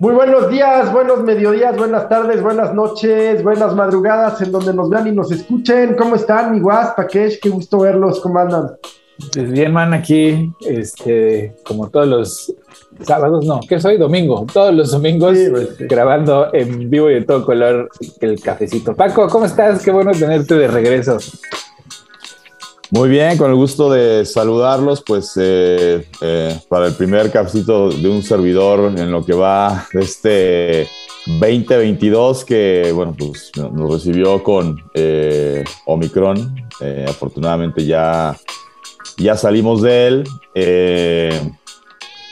Muy buenos días, buenos mediodías, buenas tardes, buenas noches, buenas madrugadas en donde nos vean y nos escuchen. ¿Cómo están, mi guas, Pakesh? Qué gusto verlos, ¿cómo andan? Pues bien, man, aquí, este, como todos los sábados, no, ¿qué soy? Domingo, todos los domingos pues, grabando en vivo y de todo color el cafecito. Paco, ¿cómo estás? Qué bueno tenerte de regreso. Muy bien, con el gusto de saludarlos, pues eh, eh, para el primer cafecito de un servidor en lo que va de este 2022 que, bueno, pues nos recibió con eh, Omicron. afortunadamente ya, ya salimos de él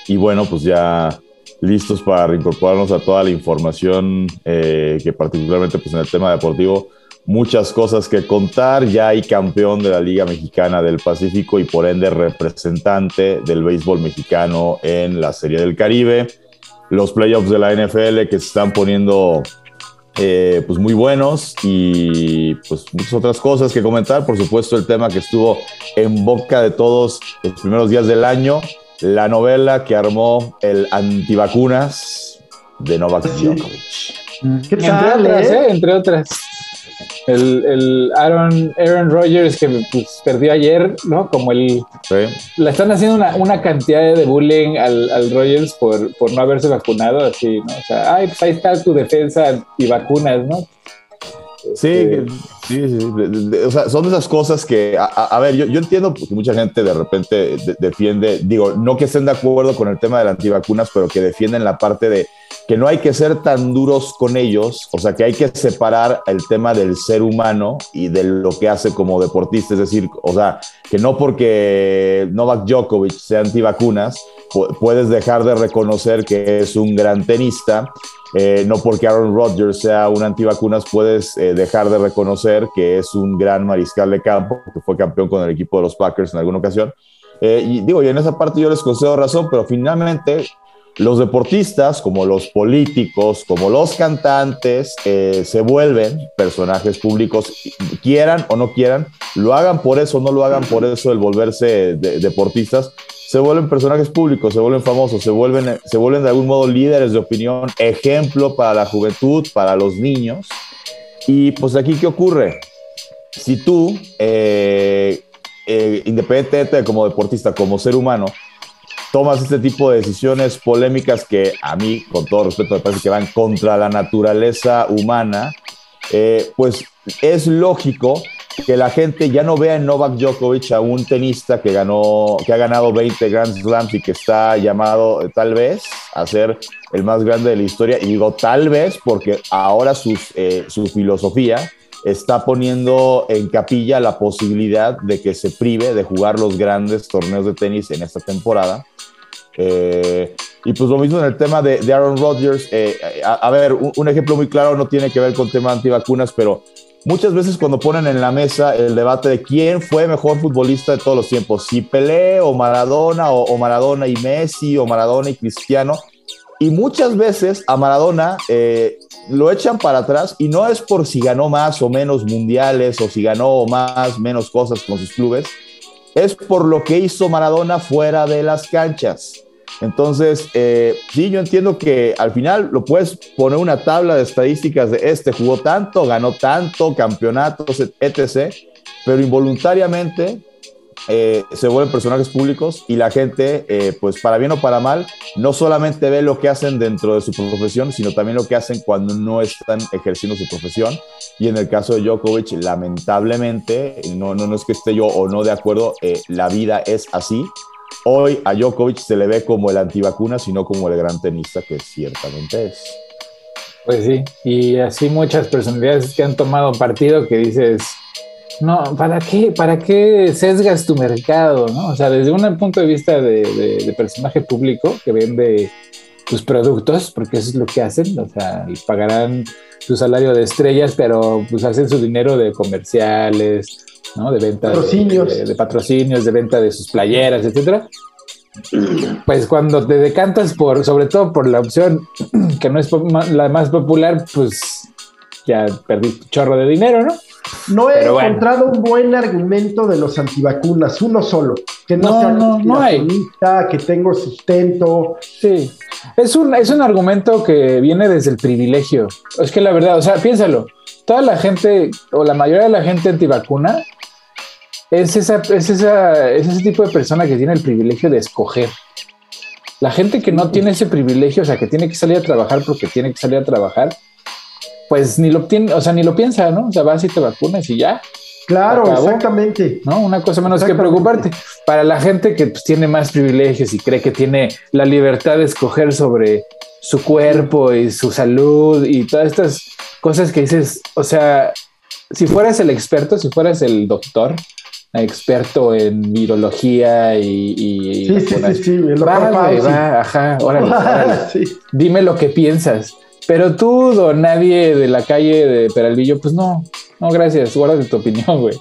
y bueno, pues ya listos para reincorporarnos a toda la información que particularmente pues en el tema deportivo muchas cosas que contar. Ya hay campeón de la Liga Mexicana del Pacífico y por ende representante del béisbol mexicano en la Serie del Caribe. Los playoffs de la NFL que se están poniendo eh, pues muy buenos y pues muchas otras cosas que comentar. Por supuesto el tema que estuvo en boca de todos los primeros días del año, la novela que armó el antivacunas de Novak Djokovic. ¿Qué tal, entre otras, eh? Entre otras el, el Aaron, Aaron Rodgers que pues, perdió ayer, ¿no? Como el... Le están haciendo una, una, cantidad de bullying al, al Rodgers por, por, no haberse vacunado, así, ¿no? O sea, ay, pues ahí está tu defensa y vacunas, ¿no? Sí, este, sí, sí. o sea, son esas cosas que, a, ver, yo, yo, entiendo que mucha gente de repente defiende, digo, no que estén de acuerdo con el tema de las antivacunas, pero que defienden la parte de que no hay que ser tan duros con ellos, o sea, que hay que separar el tema del ser humano y de lo que hace como deportista, es decir, o sea, que no porque Novak Djokovic sea antivacunas, puedes dejar de reconocer que es un gran tenista, eh, no porque Aaron Rodgers sea un antivacunas, puedes eh, dejar de reconocer que es un gran mariscal de campo, que fue campeón con el equipo de los Packers en alguna ocasión. Eh, y digo, y en esa parte yo les concedo razón, pero finalmente los deportistas, como los políticos, como los cantantes, eh, se vuelven personajes públicos, quieran o no quieran, lo hagan por eso, no lo hagan por eso, el volverse deportistas, se vuelven personajes públicos, se vuelven famosos, se vuelven, se vuelven de algún modo líderes de opinión, ejemplo para la juventud, para los niños. Y pues aquí, ¿qué ocurre? Si tú, eh, eh, independientemente de como deportista, como ser humano, tomas este tipo de decisiones polémicas que a mí, con todo respeto, me parece que van contra la naturaleza humana, eh, pues es lógico que la gente ya no vea en Novak Djokovic a un tenista que ganó, que ha ganado 20 Grand Slams y que está llamado eh, tal vez a ser el más grande de la historia. Y digo tal vez porque ahora sus, eh, su filosofía está poniendo en capilla la posibilidad de que se prive de jugar los grandes torneos de tenis en esta temporada. Eh, y pues lo mismo en el tema de, Aaron Rodgers. Eh, a, ver, un, ejemplo muy claro no tiene que ver con tema antivacunas, pero muchas veces cuando ponen en la mesa el debate de quién fue mejor futbolista de todos los tiempos, si Pelé o Maradona, o, o Maradona y Messi, o Maradona y Cristiano, y muchas veces a Maradona eh, lo echan para atrás y no es por si ganó más o menos mundiales o si ganó más, menos cosas con sus clubes, es por lo que hizo Maradona fuera de las canchas. Entonces, eh, sí, yo entiendo que al final lo puedes poner una tabla de estadísticas de este jugó tanto, ganó tanto, campeonatos, etc. Pero involuntariamente eh, se vuelven personajes públicos y la gente, eh, pues para bien o para mal, no solamente ve lo que hacen dentro de su profesión, sino también lo que hacen cuando no están ejerciendo su profesión. Y en el caso de Djokovic, lamentablemente, no, no, no es que esté yo o no de acuerdo, la vida es así. Hoy a Djokovic se le ve como el antivacuna, sino como el gran tenista que ciertamente es. Pues sí, y así muchas personalidades que han tomado partido que dices, no, ¿para qué, ¿para qué sesgas tu mercado? ¿no? O sea, desde un punto de vista de, personaje público que vende tus productos, porque eso es lo que hacen, o sea, pagarán su salario de estrellas, pero pues hacen su dinero de comerciales, ¿no? De venta De, patrocinios, de venta de sus playeras, etcétera. Pues cuando te decantas por, sobre todo por la opción que no es la más popular, pues ya perdiste chorro de dinero, ¿no? No he encontrado un buen argumento de los antivacunas, uno solo, que no, sea no, no hay. que tengo sustento. Sí, es un, es un argumento que viene desde el privilegio. Es que la verdad, o sea, piénsalo, toda la gente, o la mayoría de la gente antivacuna, es, esa, es, esa, es ese tipo de persona que tiene el privilegio de escoger. La gente que no tiene ese privilegio, o sea, que tiene que salir a trabajar porque tiene que salir a trabajar, pues ni lo tiene, o sea, ni lo piensa, ¿no? O sea, vas y te vacunas y ya. Claro, exactamente. ¿No? Una cosa menos que preocuparte. Para la gente que pues, tiene más privilegios y cree que tiene la libertad de escoger sobre su cuerpo y su salud y todas estas cosas que dices, o sea, si fueras el experto, si fueras el doctor, experto en virología y... sí, sí, sí, sí, va, ajá, órale, Dime lo que piensas. Pero tú, o nadie de la calle de Peralvillo, pues no, no, gracias, guarda tu opinión, güey.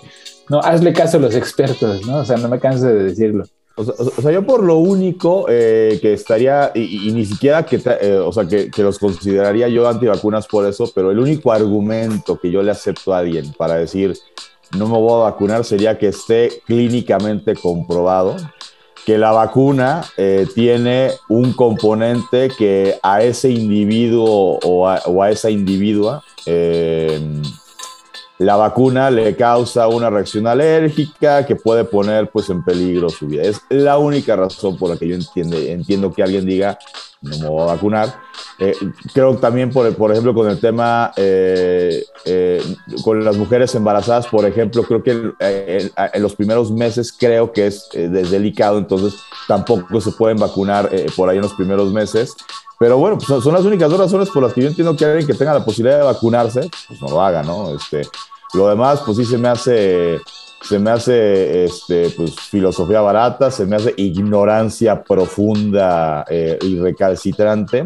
No, hazle caso a los expertos, ¿no? O sea, no me canso de decirlo. O sea, yo por lo único eh, que estaría, y, ni siquiera que, eh, o sea, que, que, los consideraría yo antivacunas por eso, pero el único argumento que yo le acepto a alguien para decir no me voy a vacunar sería que esté clínicamente comprobado que la vacuna eh, tiene un componente que a ese individuo o a, esa individua eh, la vacuna le causa una reacción alérgica que puede poner pues en peligro su vida. Es la única razón por la que yo entiende, entiendo que alguien diga no me voy a vacunar. Eh, creo también, por, por ejemplo, con el tema eh, eh, con las mujeres embarazadas, por ejemplo, creo que en, los primeros meses creo que es, delicado, entonces tampoco se pueden vacunar por ahí en los primeros meses. Pero bueno, pues son, las únicas dos razones por las que yo entiendo que alguien que tenga la posibilidad de vacunarse, pues no lo haga, ¿no? Este, lo demás, pues sí se me hace se me hace este, pues, filosofía barata, se me hace ignorancia profunda eh, y recalcitrante.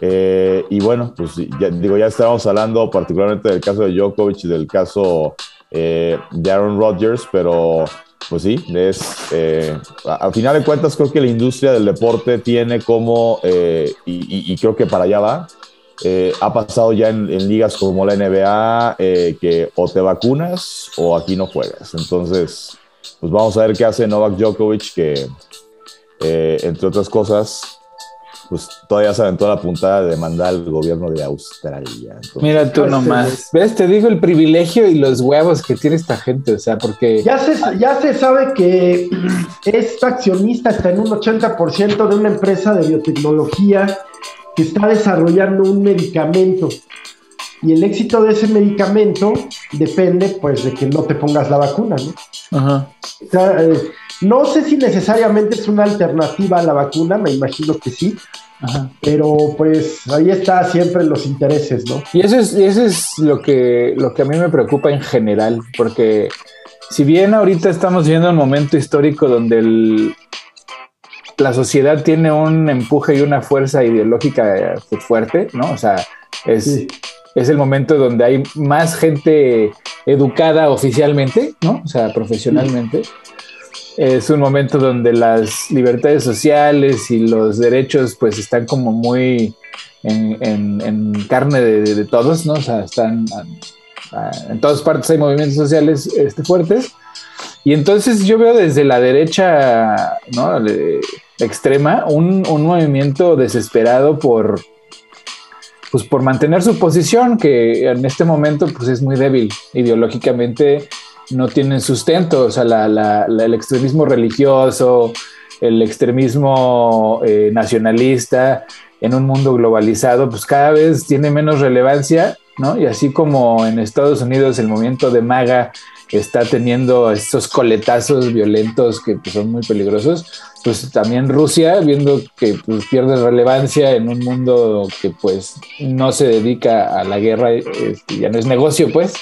Eh, y bueno, pues ya, digo, ya estábamos hablando particularmente del caso de Djokovic y del caso eh, de Aaron Rodgers, pero pues sí, es, al final de cuentas creo que la industria del deporte tiene como, y, creo que para allá va, eh, ha pasado ya en, ligas como la NBA eh, que o te vacunas o aquí no juegas. Entonces, pues vamos a ver qué hace Novak Djokovic, que eh, entre otras cosas, pues todavía se aventó la puntada de mandar al gobierno de Australia. Mira tú nomás. ¿Ves? Te digo el privilegio y los huevos que tiene esta gente, o sea, porque... Ya se, ya se sabe que es accionista, está en un 80% de una empresa de biotecnología que está desarrollando un medicamento. Y el éxito de ese medicamento depende, pues, de que no te pongas la vacuna, ¿no? Ajá. Eh, no sé si necesariamente es una alternativa a la vacuna, me imagino que sí. Ajá. Pero pues ahí está siempre los intereses, ¿no? Y eso es, eso es lo, que, lo que a mí me preocupa en general, porque si bien ahorita estamos viendo un momento histórico donde el, la sociedad tiene un empuje y una fuerza ideológica eh, fuerte, ¿no? O sea, es, es el momento donde hay más gente educada oficialmente, ¿no? O sea, profesionalmente. Es un momento donde las libertades sociales y los derechos pues están como muy en, carne de, todos, ¿no? O sea, están en todas partes hay movimientos sociales este, fuertes. Y entonces yo veo desde la derecha, ¿no? Extrema, un, movimiento desesperado por, pues por mantener su posición, que en este momento pues es muy débil ideológicamente, no tienen sustento, o sea, el extremismo religioso, el extremismo eh, nacionalista en un mundo globalizado, pues cada vez tiene menos relevancia, ¿no? Y así como en Estados Unidos el movimiento de MAGA está teniendo estos coletazos violentos que pues, son muy peligrosos, pues también Rusia, viendo que pues, pierde relevancia en un mundo que pues no se dedica a la guerra, este, ya no es negocio pues,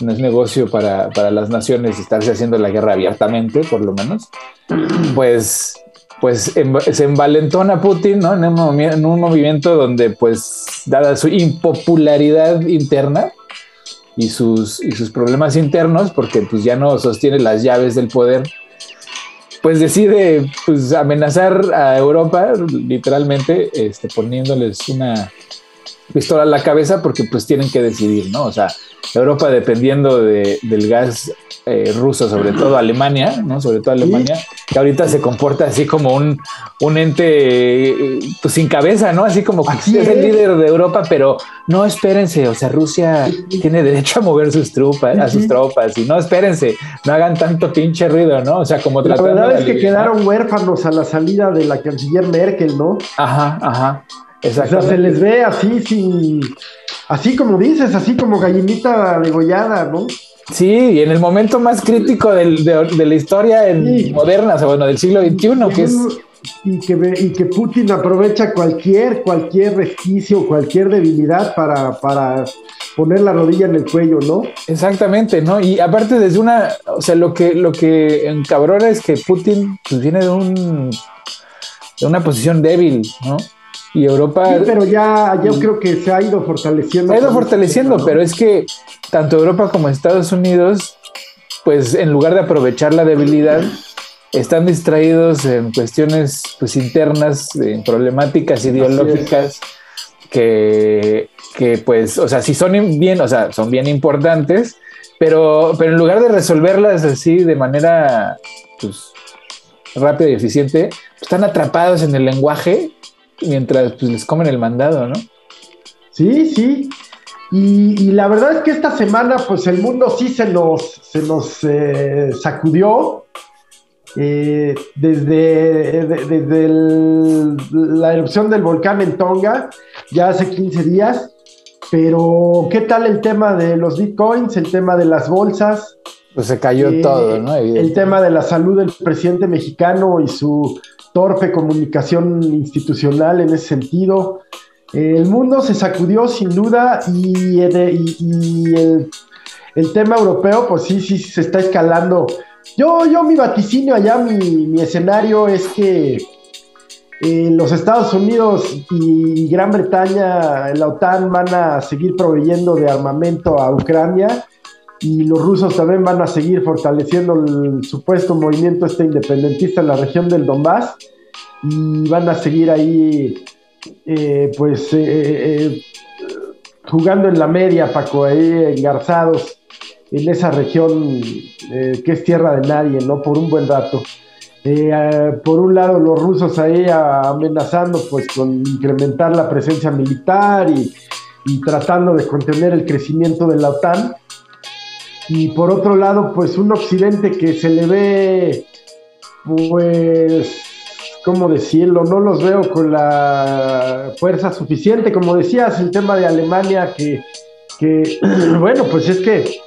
no es negocio para, las naciones estarse haciendo la guerra abiertamente, por lo menos, pues pues se envalentona Putin, ¿no? En un, en un movimiento donde, pues, dada su impopularidad interna, y sus, y sus problemas internos, porque pues ya no sostiene las llaves del poder, pues decide pues amenazar a Europa, literalmente, este, poniéndoles una, pistola a la cabeza porque pues tienen que decidir, ¿no? O sea, Europa dependiendo de, del gas eh, ruso, sobre todo Alemania, ¿no? Sobre todo Alemania, que ahorita se comporta así como un, un ente eh, pues, sin cabeza, ¿no? Así como que es, el líder de Europa, pero no espérense, o sea, Rusia tiene derecho a mover sus tropas, a sus tropas, y no espérense, no hagan tanto pinche ruido, ¿no? O sea, como La verdad es que quedaron huérfanos a la salida de la canciller Merkel, ¿no? Ajá, ajá. Exacto. O sea, se les ve así sin, así como dices, así como gallinita degollada, ¿no? Sí, y en el momento más crítico de, la historia en moderna, o bueno, del siglo XXI, que es... Y que, y que Putin aprovecha cualquier, cualquier resquicio, cualquier debilidad para, para poner la rodilla en el cuello, ¿no? Exactamente, ¿no? Y aparte desde una, o sea, lo que, lo que encabrona es que Putin pues, viene de un de una posición débil, ¿no? Y Europa. Sí, pero ya yo creo que se ha ido fortaleciendo. Se ha ido fortaleciendo, pero es que tanto Europa como Estados Unidos, pues en lugar de aprovechar la debilidad, están distraídos en cuestiones pues, internas, en problemáticas ideológicas que, que, pues, o sea, sí son bien, o sea, son bien importantes, pero, pero en lugar de resolverlas así de manera pues, rápida y eficiente, están atrapados en el lenguaje mientras pues, les comen el mandado, ¿no? Sí, sí. Y, la verdad es que esta semana, pues el mundo sí se nos, se nos eh, sacudió. Eh, desde, desde la erupción del volcán en Tonga, ya hace 15 días. Pero, ¿qué tal el tema de los bitcoins, el tema de las bolsas? Pues se cayó eh, todo, ¿no? El tema de la salud del presidente mexicano y su torpe comunicación institucional en ese sentido. El mundo se sacudió sin duda y, el, tema europeo, pues sí, sí, se está escalando. Yo, yo mi vaticinio allá, mi, escenario es que eh, los Estados Unidos y Gran Bretaña, la OTAN van a seguir proveyendo de armamento a Ucrania y los rusos también van a seguir fortaleciendo el supuesto movimiento este independentista en la región del Donbass y van a seguir ahí eh, pues eh, eh, jugando en la media Paco ahí engarzados en esa región que es tierra de nadie no por un buen rato. Por un lado los rusos ahí amenazando pues con incrementar la presencia militar y, y tratando de contener el crecimiento de la OTAN y por otro lado, pues un occidente que se le ve, pues, ¿cómo decirlo? No los veo con la fuerza suficiente, como decías, el tema de Alemania, que, bueno, pues es que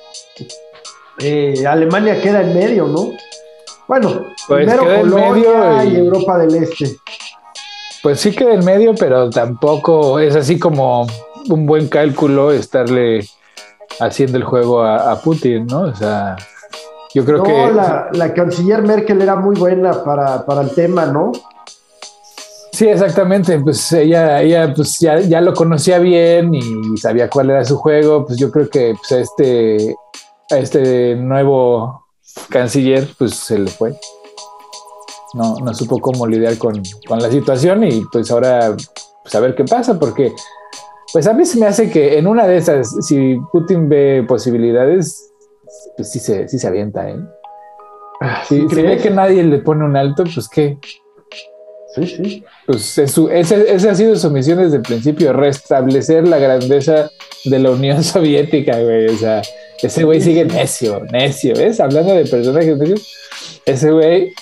eh, Alemania queda en medio, ¿no? Bueno, pues primero Polonia y... Europa del Este. Pues sí queda en medio, pero tampoco es así como un buen cálculo estarle haciendo el juego a, Putin, ¿no? O sea, yo creo que... La, la canciller Merkel era muy buena para, el tema, ¿no? Sí, exactamente. Pues ella, ella pues ya, ya, lo conocía bien y sabía cuál era su juego. Pues yo creo que pues, a, este, a este nuevo canciller pues se le fue. No, no supo cómo lidiar con, con la situación y pues ahora pues a ver qué pasa porque pues a mí se me hace que en una de esas, si Putin ve posibilidades, pues sí se, sí se avienta, ¿eh? Ah, si, ve que nadie le pone un alto, pues qué. Sí, sí. Pues ese, ha sido su misión desde el principio, restablecer la grandeza de la Unión Soviética, güey. O sea, ese güey sigue necio, necio, ¿ves? Hablando de personajes necios, ese güey,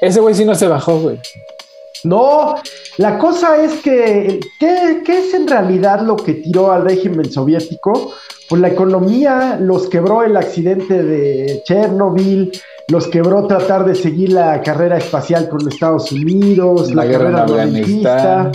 ese güey sí no se bajó, güey. No, la cosa es que, ¿qué, es en realidad lo que tiró al régimen soviético? Pues la economía los quebró el accidente de Chernobyl, los quebró tratar de seguir la carrera espacial con Estados Unidos, la, guerra en Afganistán.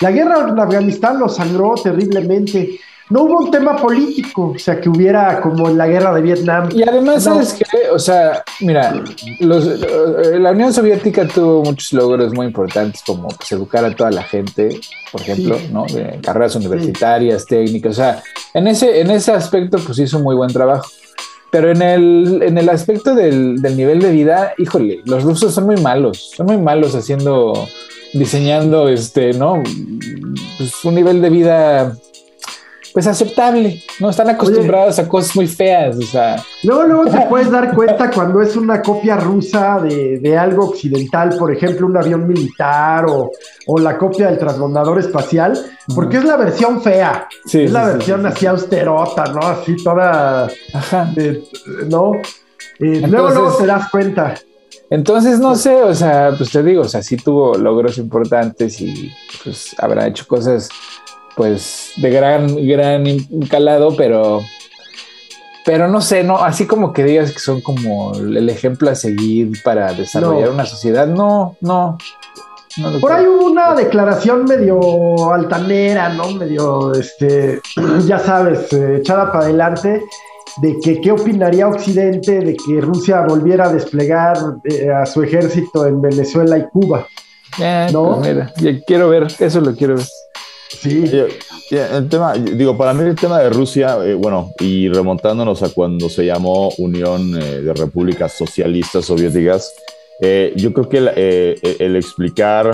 La guerra en Afganistán los sangró terriblemente no hubo un tema político, o sea, que hubiera como la guerra de Vietnam. Y además, ¿sabes qué? O sea, mira, eh, la Unión Soviética tuvo muchos logros muy importantes, como pues, educar a toda la gente, por ejemplo, ¿no? Carreras universitarias, técnicas, o sea, en ese, en ese aspecto, pues hizo muy buen trabajo. Pero en el, en el aspecto del, del nivel de vida, híjole, los rusos son muy malos, son muy malos haciendo diseñando este, ¿no? Pues un nivel de vida pues aceptable, ¿no? Están acostumbrados a cosas muy feas, o sea. Luego, luego te puedes dar cuenta cuando es una copia rusa de, algo occidental, por ejemplo, un avión militar o, la copia del transbordador espacial, porque es la versión fea. es la versión así austerota, ¿no? Así toda. Ajá. ¿No? Eh, luego, luego te das cuenta. Entonces, no sé, o sea, pues te digo, o sea, sí tuvo logros importantes y pues habrá hecho cosas pues de gran, gran calado, pero, pero no sé, no, así como que digas que son como el ejemplo a seguir para desarrollar una sociedad, no, no. Por ahí hubo una declaración medio altanera, ¿no? Medio, este, ya sabes, eh, echada para adelante, de que qué opinaría Occidente de que Rusia volviera a desplegar eh, a su ejército en Venezuela y Cuba. Eh, ¿no? Pues mira, quiero ver, eso lo quiero ver. Sí. El tema, digo, para mí el tema de Rusia, eh, bueno, y remontándonos a cuando se llamó Unión eh, de Repúblicas Socialistas Soviéticas, eh, yo creo que el, explicar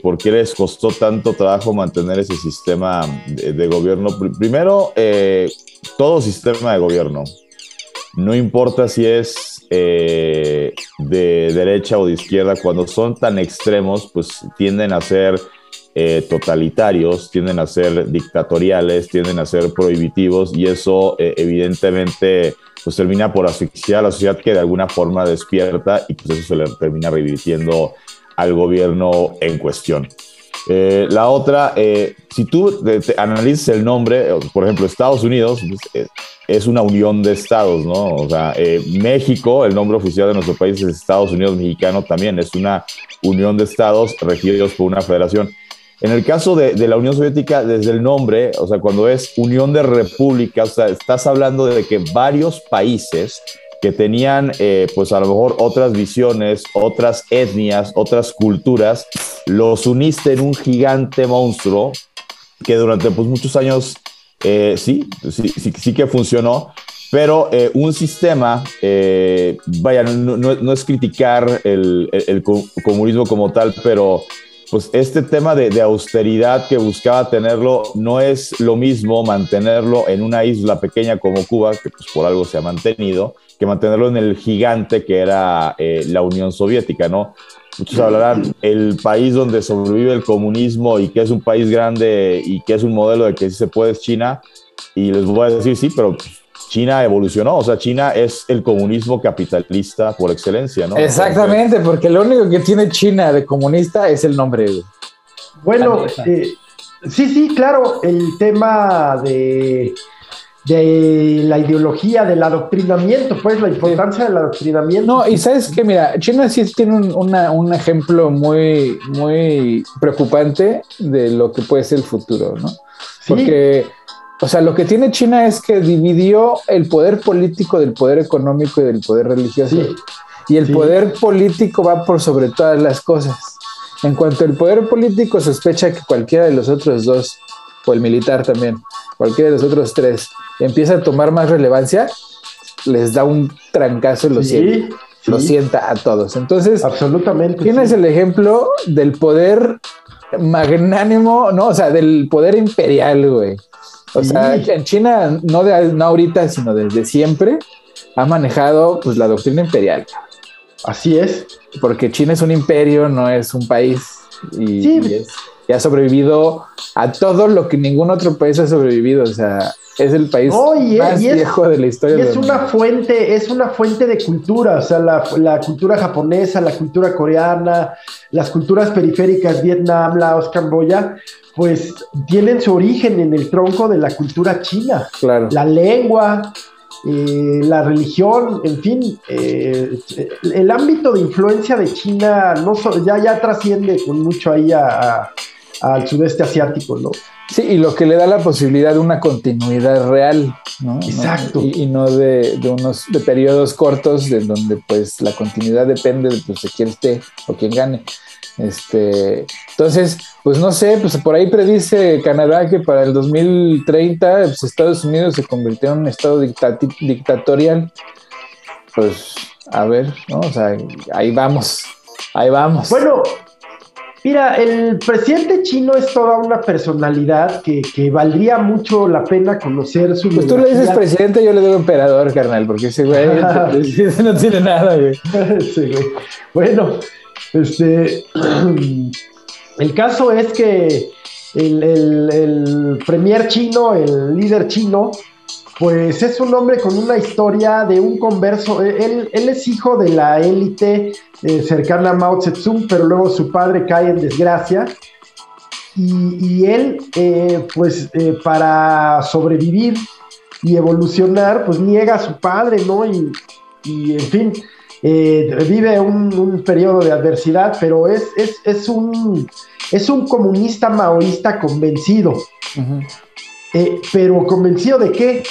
por qué les costó tanto trabajo mantener ese sistema de, gobierno, primero, todo sistema de gobierno, no importa si es de derecha o de izquierda, cuando son tan extremos, pues tienden a ser eh, totalitarios, tienden a ser dictatoriales, tienden a ser prohibitivos y eso eh, evidentemente pues termina por asfixiar a la sociedad que de alguna forma despierta y pues eso se le termina revirtiendo al gobierno en cuestión. Eh, la otra, si tú te, analizas el nombre, por ejemplo, Estados Unidos pues, es una unión de estados, ¿no? O sea, México, el nombre oficial de nuestro país es Estados Unidos Mexicano también, es una unión de estados regidos por una federación. En el caso de, la Unión Soviética, desde el nombre, o sea, cuando es Unión de Repúblicas, o sea, estás hablando de que varios países que tenían, eh, pues a lo mejor otras visiones, otras etnias, otras culturas, los uniste en un gigante monstruo que durante pues, muchos años eh, sí, sí, sí, que funcionó, pero eh, un sistema, vaya, no, es criticar el, el, comunismo como tal, pero pues este tema de, austeridad que buscaba tenerlo no es lo mismo mantenerlo en una isla pequeña como Cuba, que pues por algo se ha mantenido, que mantenerlo en el gigante que era eh, la Unión Soviética, ¿no? Muchos hablarán el país donde sobrevive el comunismo y que es un país grande y que es un modelo de que sí se puede es China. Y les voy a decir, sí, pero China evolucionó, o sea, China es el comunismo capitalista por excelencia, ¿no? Exactamente, porque lo único que tiene China de comunista es el nombre. Bueno, eh, sí, sí, claro, el tema de, de la ideología, del adoctrinamiento, pues la importancia del adoctrinamiento. No, y sabes que, mira, China sí tiene un, un ejemplo muy, muy preocupante de lo que puede ser el futuro, ¿no? Porque o sea, lo que tiene China es que dividió el poder político del poder económico y del poder religioso. Y el poder político va por sobre todas las cosas. En cuanto el poder político sospecha que cualquiera de los otros dos, o el militar también, cualquiera de los otros tres, empieza a tomar más relevancia, les da un trancazo y lo, sienta, lo sienta a todos. Entonces, absolutamente. Tienes el ejemplo del poder magnánimo, ¿no? O sea, del poder imperial, güey. O sea, en China, no, de, no ahorita, sino desde siempre, ha manejado pues la doctrina imperial. Así es. Porque China es un imperio, no es un país. Y, ha sobrevivido a todo lo que ningún otro país ha sobrevivido. O sea, es el país más viejo de la historia. Y es una fuente, es una fuente de cultura, o sea, la, la, cultura japonesa, la cultura coreana, las culturas periféricas, Vietnam, Laos, Camboya, pues tienen su origen en el tronco de la cultura china. Claro. La lengua, eh, la religión, en fin, eh, el ámbito de influencia de China no ya, ya trasciende con mucho ahí al sudeste asiático, ¿no? Sí, y lo que le da la posibilidad de una continuidad real, ¿no? Exacto. Y, no de, unos de periodos cortos de donde pues la continuidad depende de, pues, de quién esté o quién gane. Este, entonces, pues no sé, pues por ahí predice Canadá que para el 2030 pues Estados Unidos se convirtió en un estado dictatorial. Pues a ver, ¿no? O sea, ahí vamos, ahí vamos. Bueno, Mira, el presidente chino es toda una personalidad que, valdría mucho la pena conocer su. Pues tú le dices presidente, yo le digo emperador, carnal, porque ese güey no tiene nada, güey. sí, güey. Bueno, este. el caso es que el, el premier chino, el líder chino, pues es un hombre con una historia de un converso. Él, él es hijo de la élite eh, cercana a Mao Zedong, pero luego su padre cae en desgracia. Y, él, eh, pues eh, para sobrevivir y evolucionar, pues niega a su padre, ¿no? Y, en fin, vive un, periodo de adversidad, pero es, es, un, es un comunista maoísta convencido. pero convencido de qué?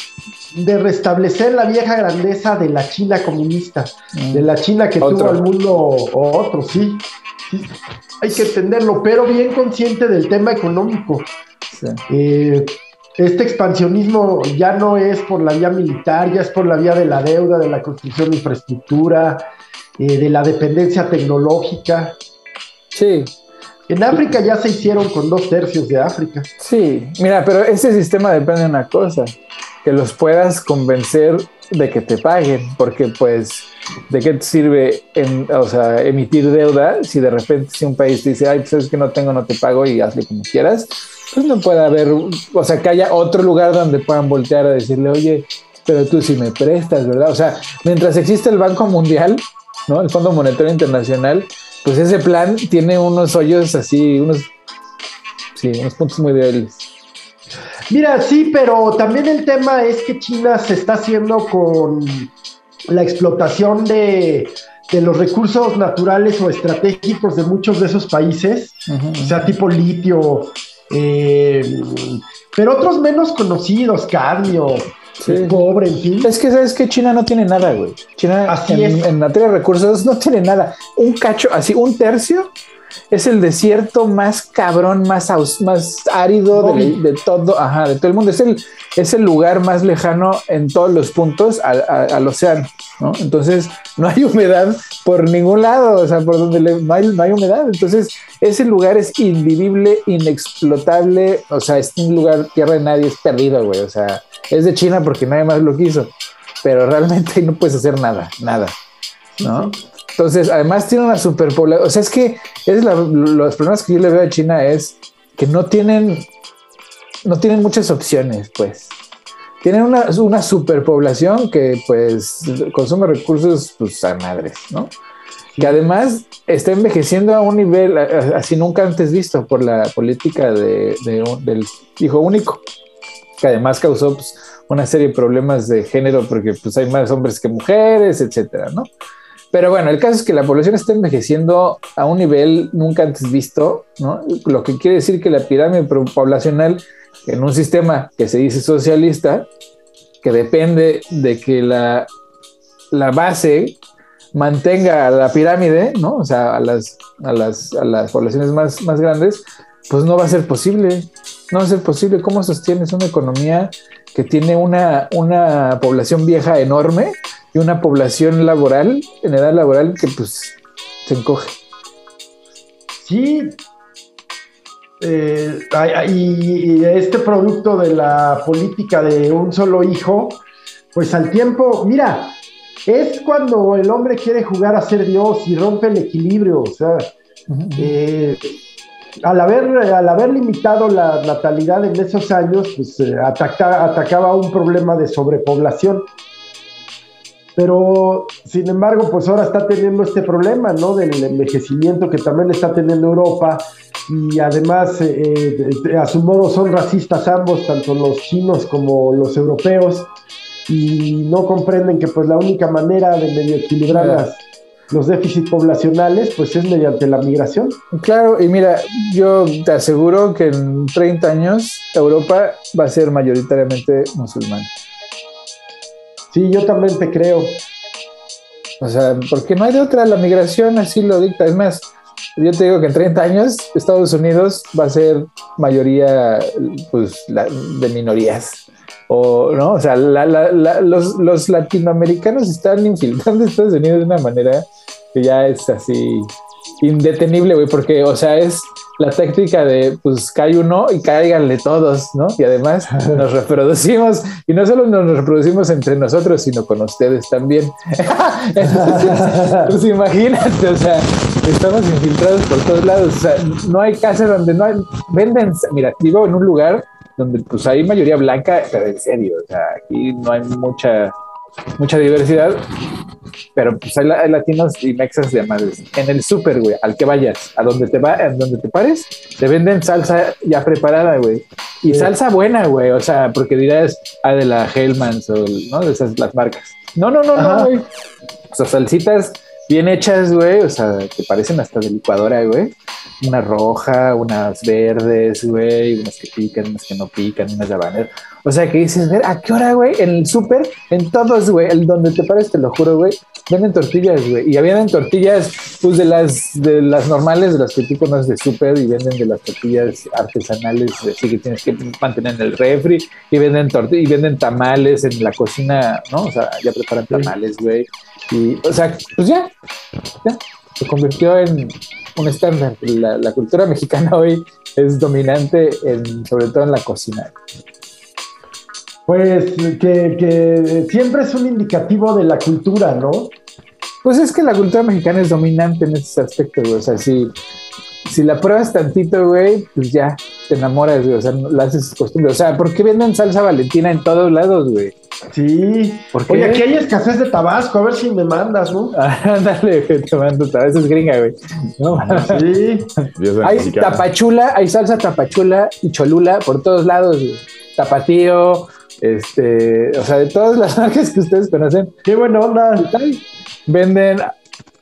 De restablecer la vieja grandeza de la China comunista, de la China que tuvo al mundo o otro, sí, Hay que entenderlo, pero bien consciente del tema económico. Eh, este expansionismo ya no es por la vía militar, ya es por la vía de la deuda, de la construcción de infraestructura, eh, de la dependencia tecnológica. Sí. En África ya se hicieron con dos tercios de África. Sí, mira, pero ese sistema depende de una cosa que los puedas convencer de que te paguen, porque pues, ¿de qué sirve o sea, emitir deuda si de repente si un país dice, ay, pues es que no tengo, no te pago y hazle como quieras? Pues no puede haber, o sea, que haya otro lugar donde puedan voltear a decirle, oye, pero tú sí me prestas, ¿verdad? O sea, mientras existe el Banco Mundial, ¿no? El Fondo Monetario Internacional, pues ese plan tiene unos hoyos así, unos, sí, unos puntos muy débiles. Mira, sí, pero también el tema es que China se está haciendo con la explotación de, los recursos naturales o estratégicos de muchos de esos países, o sea, tipo litio, eh, pero otros menos conocidos, cadmio, cobre, en fin. Es que sabes que China no tiene nada, güey. China en, en materia de recursos no tiene nada. Un cacho, así, un tercio es el desierto más cabrón, más, más árido de, todo, ajá, de todo el mundo. Es el, es el lugar más lejano en todos los puntos al, océano, ¿no? Entonces, no hay humedad por ningún lado, o sea, por donde no, hay, humedad. Entonces, ese lugar es invivible, inexplotable, o sea, es un lugar, tierra de nadie, es perdido, güey. O sea, es de China porque nadie más lo quiso, pero realmente no puedes hacer nada, nada, ¿no? Entonces, además tiene una superpoblación. O sea, es que es los problemas que yo le veo a China es que no tienen, no tienen muchas opciones, pues. Tienen una, una superpoblación que, pues, consume recursos, pues, a madres, ¿no? Que además está envejeciendo a un nivel así nunca antes visto por la política de, del hijo único, que además causó pues, una serie de problemas de género porque pues, hay más hombres que mujeres, etcétera, ¿no? Pero bueno, el caso es que la población está envejeciendo a un nivel nunca antes visto, ¿no? Lo que quiere decir que la pirámide poblacional en un sistema que se dice socialista, que depende de que la, la base mantenga la pirámide, ¿no? O sea, a las, a las, a las poblaciones más, más grandes, pues no va a ser posible. No va a ser posible. ¿Cómo sostienes una economía que tiene una, una población vieja enorme y una población laboral, en edad laboral, que pues se encoge. Sí. Eh, y, este producto de la política de un solo hijo, pues al tiempo, mira, es cuando el hombre quiere jugar a ser Dios y rompe el equilibrio, o sea, eh, al, haber, al haber limitado la natalidad en esos años, pues eh, atacaba un problema de sobrepoblación pero sin embargo, pues ahora está teniendo este problema, ¿no? Del envejecimiento que también está teniendo Europa y además eh, eh, a su modo son racistas ambos, tanto los chinos como los europeos y no comprenden que pues la única manera de medio equilibrar los déficits poblacionales pues es mediante la migración. Claro, y mira, yo te aseguro que en 30 años Europa va a ser mayoritariamente musulmán. Sí, yo también te creo. O sea, porque no hay de otra, la migración así lo dicta. Es más, yo te digo que en 30 años Estados Unidos va a ser mayoría pues, de minorías. O, ¿no? o sea, los, los, latinoamericanos están infiltrando Estados Unidos de una manera que ya es así indetenible, güey, porque, o sea, es la táctica de, pues, cae uno y cáiganle todos, ¿no? Y además nos reproducimos, y no solo nos reproducimos entre nosotros, sino con ustedes también. pues imagínate, o sea, estamos infiltrados por todos lados, o sea, no hay casa donde no hay, venden, mira, vivo en un lugar donde pues hay mayoría blanca, pero en serio, o sea, aquí no hay mucha mucha diversidad, pero pues hay, latinos y mexas de madres. En el súper, güey, al que vayas, a donde te va, a donde te pares, te venden salsa ya preparada, güey. Y salsa buena, güey, o sea, porque dirás, ah, de la Hellmans o, ¿no? De esas, las marcas. No, no, no, no, güey. O sea, salsitas bien hechas, güey, o sea, que parecen hasta de licuadora, güey. Una roja, unas verdes, güey, unas que pican, unas que no pican, unas de habanero. O sea, que dices, ver, ¿a qué hora, güey? En el súper, en todos, güey, el donde te pares, te lo juro, güey, venden tortillas, güey. Y habían tortillas, pues, de las, de las normales, de las que tú conoces de súper, y venden de las tortillas artesanales, así que tienes que mantener en el refri, y venden tortillas, y venden tamales en la cocina, ¿no? O sea, ya preparan tamales, güey. Y, o sea, pues ya, ya, se convirtió en un estándar. La, la cultura mexicana hoy es dominante, en, sobre todo en la cocina. Pues que, siempre es un indicativo de la cultura, ¿no? Pues es que la cultura mexicana es dominante en ese aspecto. O sea, si, si la pruebas tantito, güey, pues ya te enamoras, güey. O sea, la haces costumbre. O sea, ¿por qué venden salsa valentina en todos lados, güey? Sí. Oye, aquí hay escasez de Tabasco, a ver si me mandas, ¿no? Ándale, que te mando Tabasco, es gringa, güey. Sí. hay tapachula, hay salsa tapachula y cholula por todos lados, güey. Tapatío, este, o sea, de todas las marcas que ustedes conocen. Qué buena onda. Venden,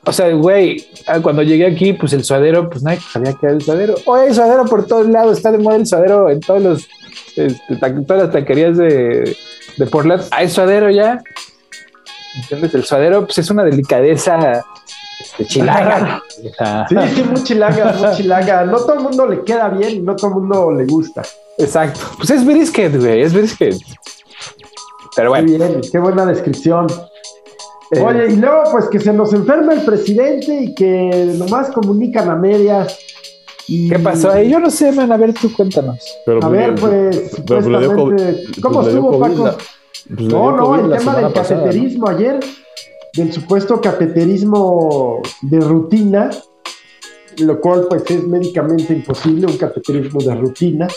o sea, güey, ah, cuando llegué aquí, pues el suadero, pues nadie sabía que era el suadero. Oye, el suadero por todos lados, está de moda el suadero en todos los, este, todas las taquerías de, de Portland. Hay suadero ya. ¿Entiendes? El suadero, pues es una delicadeza este, chilanga. sí, sí, muy chilanga, muy chilanga. No todo el mundo le queda bien, no todo el mundo le gusta. Exacto. Pues es brisket, güey, es brisket. Pero bueno. Qué bien, qué buena descripción. Eh, Oye, y luego, pues que se nos enferma el presidente y que nomás comunican a medias. ¿Qué pasó ahí? Yo no sé, man, a ver, tú cuéntanos. a ver, pues, ¿cómo estuvo, Paco? no, no, el tema del cateterismo ayer, del supuesto cateterismo de rutina, lo cual pues es médicamente imposible, un cateterismo de rutina,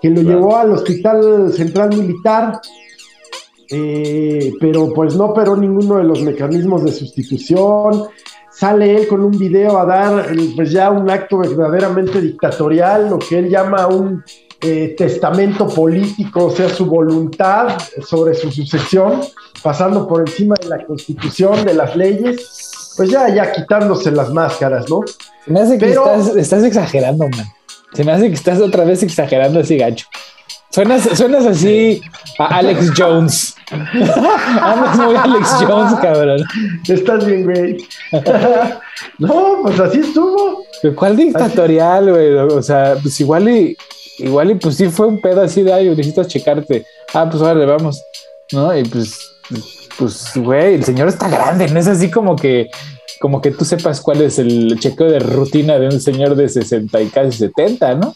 que lo llevó al Hospital Central Militar eh, pero pues no operó ninguno de los mecanismos de sustitución. Sale él con un video a dar pues ya un acto verdaderamente dictatorial, lo que él llama un eh, testamento político, o sea, su voluntad sobre su sucesión, pasando por encima de la constitución, de las leyes, pues ya, ya quitándose las máscaras, ¿no? Se me hace que estás, estás exagerando, man. Se me hace que estás otra vez exagerando así, gacho. Suenas, suenas así a Alex Jones. Andas muy Alex Jones, cabrón. Estás bien, güey. no, pues así estuvo. ¿Cuál dictatorial, güey? O sea, pues igual y, igual y pues sí fue un pedo así de, ay, necesitas checarte. Ah, pues ahora le vamos. ¿No? Y pues, pues, güey, el señor está grande, no es así como que, como que tú sepas cuál es el chequeo de rutina de un señor de 60 y casi 70, ¿no?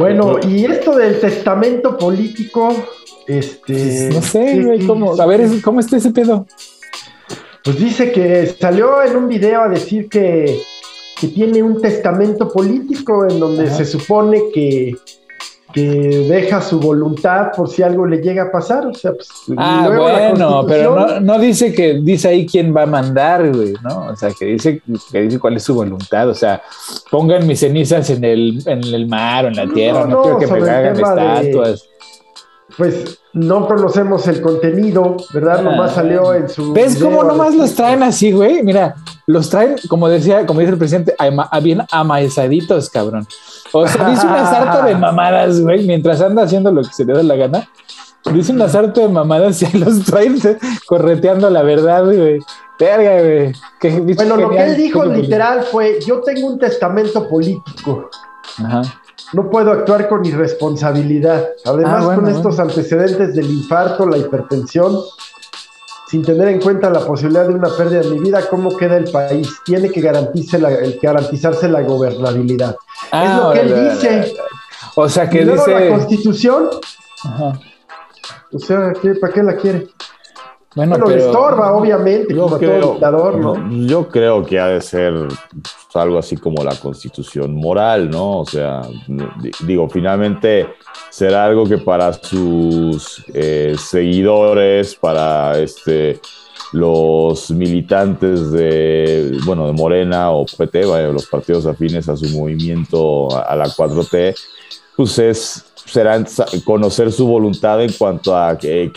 Bueno, y esto del testamento político, este. No sé, güey, ¿cómo? A ver, ¿cómo está ese pedo? Pues dice que salió en un video a decir que, que tiene un testamento político en donde se supone que que deja su voluntad por si algo le llega a pasar. O sea, pues, ah, bueno, pero no, dice que dice ahí quién va a mandar, güey, ¿no? O sea, que dice, que dice cuál es su voluntad. O sea, pongan mis cenizas en el, en el mar o en la tierra, no, quiero que me hagan estatuas. Pues no conocemos el contenido, ¿verdad? nomás salió en su. ¿Ves cómo nomás los traen así, güey? Mira, los traen, como decía, como dice el presidente, bien amaezaditos, cabrón. O sea, dice una sarta de mamadas, güey, mientras anda haciendo lo que se le da la gana. Dice una sarta de mamadas y los traen correteando la verdad, güey. Verga, güey. Bueno, lo que él dijo literal fue: Yo tengo un testamento político. Ajá no puedo actuar con irresponsabilidad. Además, ah, con estos antecedentes del infarto, la hipertensión, sin tener en cuenta la posibilidad de una pérdida de mi vida, ¿cómo queda el país? Tiene que garantizarse la, garantizarse la gobernabilidad. es lo que él dice. O sea, que dice... la Constitución... O sea, ¿para qué la quiere? Bueno, pero estorba, obviamente, yo creo, ¿no? Yo creo que ha de ser algo así como la constitución moral, ¿no? O sea, digo, finalmente será algo que para sus eh, seguidores, para este, los militantes de, bueno, de Morena o PT, los partidos afines a su movimiento, a la 4T, pues es será conocer su voluntad en cuanto a qué,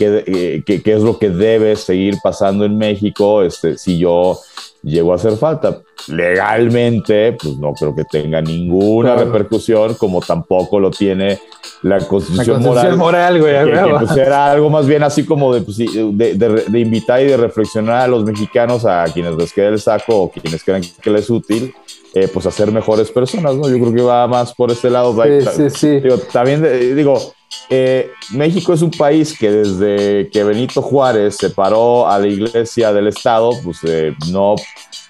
es lo que debe seguir pasando en México este, si yo llego a hacer falta. Legalmente, pues no creo que tenga ninguna repercusión, como tampoco lo tiene la Constitución, moral. moral güey, que, pues, era algo más bien así como pues, de, de, invitar y de reflexionar a los mexicanos, a quienes les quede el saco o quienes crean que les es útil, eh, pues hacer mejores personas, ¿no? Yo creo que va más por este lado. Sí, sí, sí. Digo, también eh, digo, eh, México es un país que desde que Benito Juárez separó a la iglesia del Estado, pues no,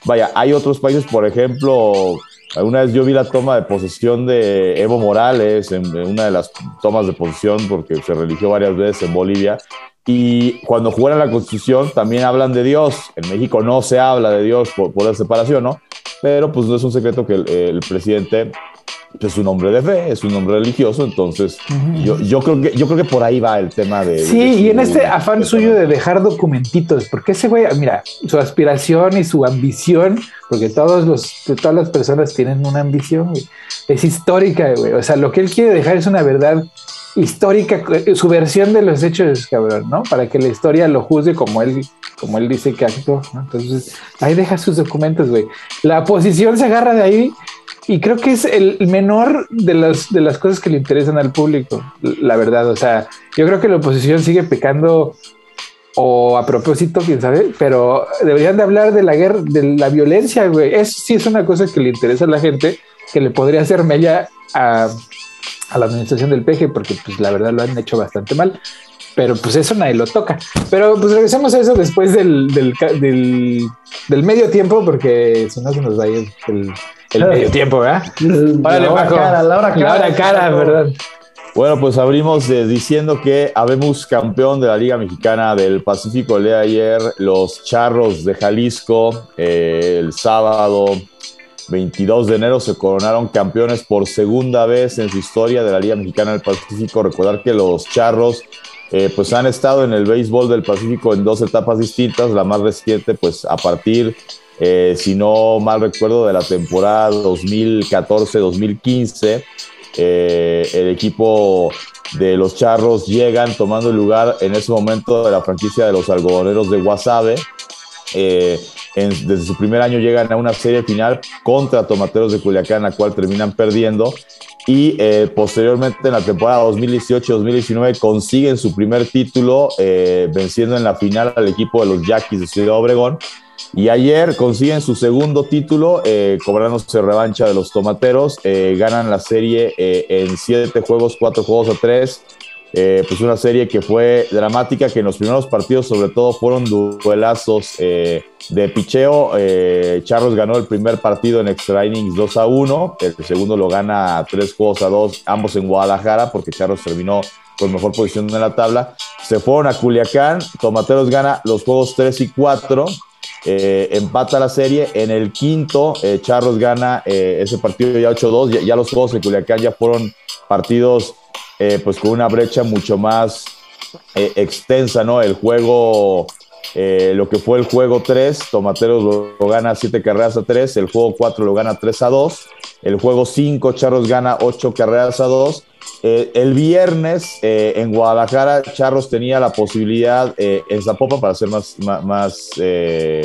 vaya, hay otros países, por ejemplo, alguna vez yo vi la toma de posesión de Evo Morales en, una de las tomas de posesión, porque se religió varias veces en Bolivia, y cuando juegan la Constitución también hablan de Dios. En México no se habla de Dios por, por la separación, ¿no? pero pues no es un secreto que el, presidente es un hombre de fe, es un hombre religioso, entonces yo, yo, creo que, yo creo que por ahí va el tema de... Sí, y en este afán suyo de dejar documentitos, porque ese güey, mira, su aspiración y su ambición, porque todos los, todas las personas tienen una ambición, es histórica, güey, o sea, lo que él quiere dejar es una verdad histórica, su versión de los hechos, cabrón, ¿no? Para que la historia lo juzgue como él, como él dice que actuó, ¿no? Entonces, ahí deja sus documentos, güey. La oposición se agarra de ahí y creo que es el menor de las, de las cosas que le interesan al público, la verdad. O sea, yo creo que la oposición sigue pecando o a propósito, quién sabe, pero deberían de hablar de la guerra, de la violencia, güey. Eso sí es una cosa que le interesa a la gente, que le podría hacer mella a a la administración del peje, porque pues la verdad lo han hecho bastante mal. Pero pues eso nadie lo toca. Pero pues regresemos a eso después del, del, del, medio tiempo, porque si no se nos va a ir el, el medio tiempo, ¿verdad? la hora cara, la hora cara. La hora cara, ¿verdad? Bueno, pues abrimos diciendo que habemos campeón de la Liga Mexicana del Pacífico el de ayer, los Charros de Jalisco, eh, el sábado 22 de enero se coronaron campeones por segunda vez en su historia de la Liga Mexicana del Pacífico. Recordar que los Charros eh, pues han estado en el béisbol del Pacífico en dos etapas distintas. La más reciente pues a partir, eh, si no mal recuerdo, de la temporada 2014-2015. Eh, el equipo de los Charros llegan tomando el lugar en ese momento de la franquicia de los algodoneros de Guasave desde su primer año llegan a una serie final contra Tomateros de Culiacán, la cual terminan perdiendo. Y eh, posteriormente en la temporada 2018-2019 consiguen su primer título, eh, venciendo en la final al equipo de los Yaquis de Ciudad Obregón. Y ayer consiguen su segundo título, eh, cobrándose revancha de los Tomateros. ganan la serie en siete juegos, cuatro juegos a tres. Eh, pues una serie que fue dramática, que en los primeros partidos sobre todo fueron duelazos eh, de picheo. Eh, Charros ganó el primer partido en extra innings 2 a 1, el segundo lo gana 3 juegos a 2, ambos en Guadalajara, porque Charros terminó con mejor posición en la tabla. Se fueron a Culiacán, Tomateros gana los juegos 3 y 4. empata la serie. En el quinto, Charros gana ese partido ya 8-2. Ya, ya, los juegos de Culiacán ya fueron partidos eh, pues con una brecha mucho más eh, extensa, ¿no? El juego, eh, lo que fue el juego 3, Tomateros lo, gana 7 carreras a 3, el juego 4 lo gana 3 a 2, el juego 5, Charros gana 8 carreras a 2. el viernes en Guadalajara, Charros tenía la posibilidad, en Zapopan, para ser más, más,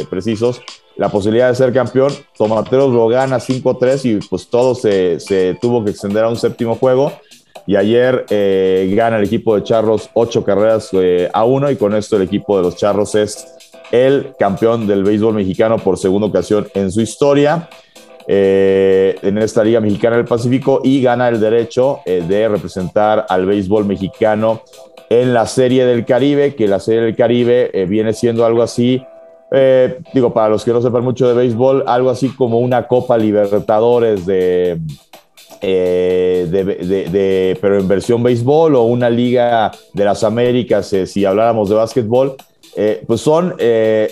precisos, la posibilidad de ser campeón. Tomateros lo gana 5-3 y pues todo se, se, tuvo que extender a un séptimo juego. Y ayer eh, gana el equipo de Charros ocho carreras eh, a uno y con esto el equipo de los Charros es el campeón del béisbol mexicano por segunda ocasión en su historia. Eh, en esta Liga Mexicana del Pacífico y gana el derecho de representar al béisbol mexicano en la Serie del Caribe, que la Serie del Caribe viene siendo algo así, digo, para los que no sepan mucho de béisbol, algo así como una Copa Libertadores de, eh, de, pero en versión béisbol o una Liga de las Américas, si habláramos de básquetbol. pues son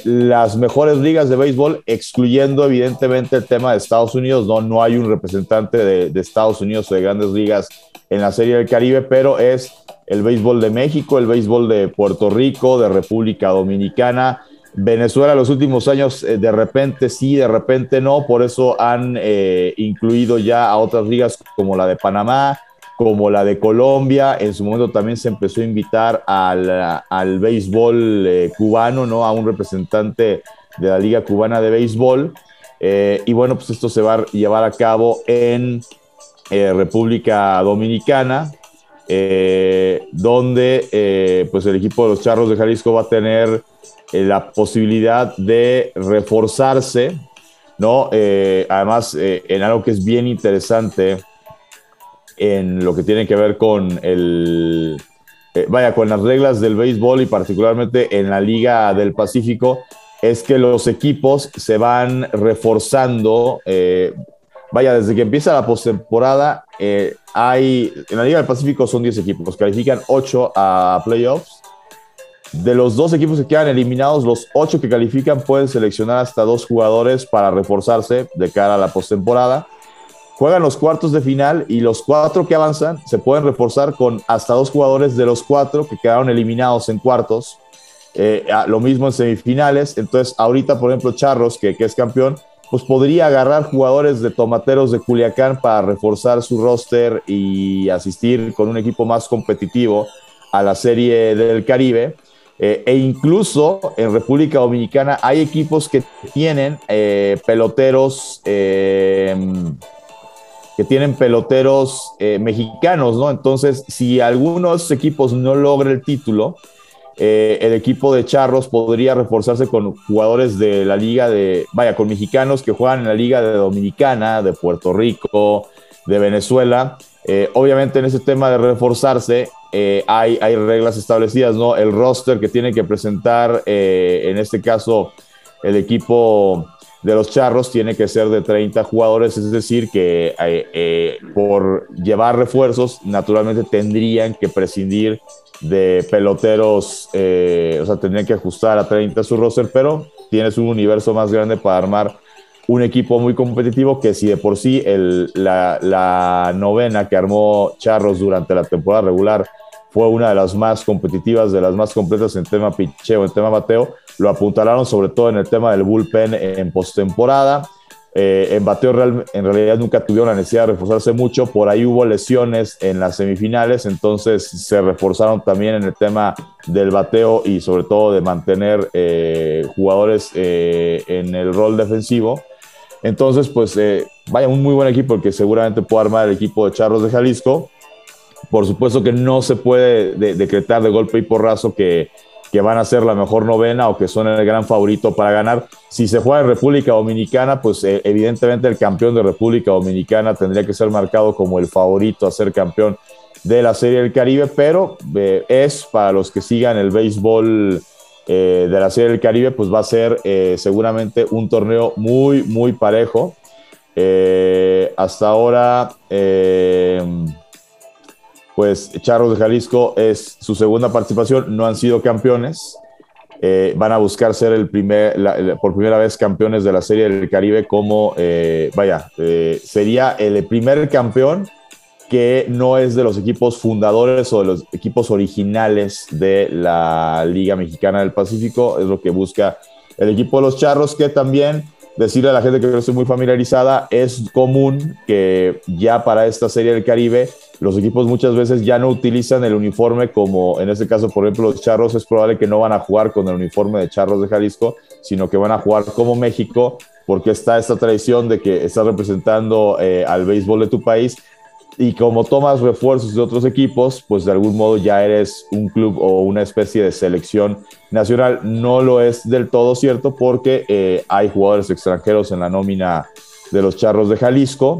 las mejores ligas de béisbol, excluyendo evidentemente el tema de Estados Unidos. No, no hay un representante de, de Estados Unidos o de grandes ligas en la Serie del Caribe, pero es el béisbol de México, el béisbol de Puerto Rico, de República Dominicana. Venezuela los últimos años eh, de repente sí, de repente no, por eso han eh, incluido ya a otras ligas como la de Panamá, como la de Colombia. En su momento también se empezó a invitar al, al béisbol eh, cubano, ¿no? A un representante de la Liga Cubana de Béisbol. y bueno, pues esto se va a llevar a cabo en República Dominicana, donde pues el equipo de los Charros de Jalisco va a tener eh, la posibilidad de reforzarse, ¿no? además, en algo que es bien interesante en lo que tiene que ver con el, vaya, con las reglas del béisbol y particularmente en la Liga del Pacífico, es que los equipos se van reforzando vaya, desde que empieza la postemporada, eh, hay, en la Liga del Pacífico son 10 equipos, califican 8 a playoffs. De los dos equipos que quedan eliminados, los 8 que califican pueden seleccionar hasta dos jugadores para reforzarse de cara a la postemporada. Juegan los cuartos de final y los cuatro que avanzan se pueden reforzar con hasta dos jugadores de los cuatro que quedaron eliminados en cuartos. Eh, lo mismo en semifinales. Entonces, ahorita, por ejemplo, Charros, que, que es campeón, pues podría agarrar jugadores de tomateros de Culiacán para reforzar su roster y asistir con un equipo más competitivo a la Serie del Caribe. Eh, e incluso en República Dominicana hay equipos que tienen eh, peloteros em, que tienen peloteros eh, mexicanos, ¿no? Entonces, si algunos equipos no logra el título, eh, el equipo de Charros podría reforzarse con jugadores de la liga de, vaya, con mexicanos que juegan en la liga de Dominicana, de Puerto Rico, de Venezuela. Eh, obviamente en ese tema de reforzarse eh, hay, hay reglas establecidas, ¿no? El roster que tiene que presentar, en este caso, el equipo de los Charros tiene que ser de 30 jugadores, es decir, que por llevar refuerzos, naturalmente tendrían que prescindir de peloteros, eh, o sea, tendrían que ajustar a 30 su roster, pero tienes un universo más grande para armar un equipo muy competitivo que si de por sí la, novena que armó Charros durante la temporada regular fue una de las más competitivas, de las más completas en tema picheo, en tema bateo, lo apuntalaron sobre todo en el tema del bullpen en postemporada. Eh, en bateo en realidad nunca tuvieron la necesidad de reforzarse mucho, por ahí hubo lesiones en las semifinales, entonces se reforzaron también en el tema del bateo y sobre todo de mantener eh, jugadores eh, en el rol defensivo. Entonces, pues vaya, un muy buen equipo que seguramente puede armar el equipo de Charros de Jalisco. Por supuesto que no se puede decretar de golpe y porrazo que que van a ser la mejor novena o que son el gran favorito para ganar. Si se juega en República Dominicana, pues eh, evidentemente el campeón de República Dominicana tendría que ser marcado como el favorito a ser campeón de la Serie del Caribe, pero eh, es para los que sigan el béisbol eh, de la Serie del Caribe, pues va a ser seguramente un torneo muy, muy parejo. hasta ahora pues Charros de Jalisco es su segunda participación, no han sido campeones. Eh, van a buscar ser el primer, por primera vez campeones de la Serie del Caribe como, eh, vaya, eh, sería el primer campeón que no es de los equipos fundadores o de los equipos originales de la Liga Mexicana del Pacífico, es lo que busca el equipo de los Charros, que también decirle a la gente que no estoy muy familiarizada, es común que ya para esta Serie del Caribe los equipos muchas veces ya no utilizan el uniforme como en este caso, por ejemplo, los Charros. Es probable que no van a jugar con el uniforme de Charros de Jalisco, sino que van a jugar como México, porque está esta tradición de que estás representando eh, al béisbol de tu país y como tomas refuerzos de otros equipos, pues de algún modo ya eres un club o una especie de selección nacional. No lo es del todo cierto porque eh, hay jugadores extranjeros en la nómina de los Charros de Jalisco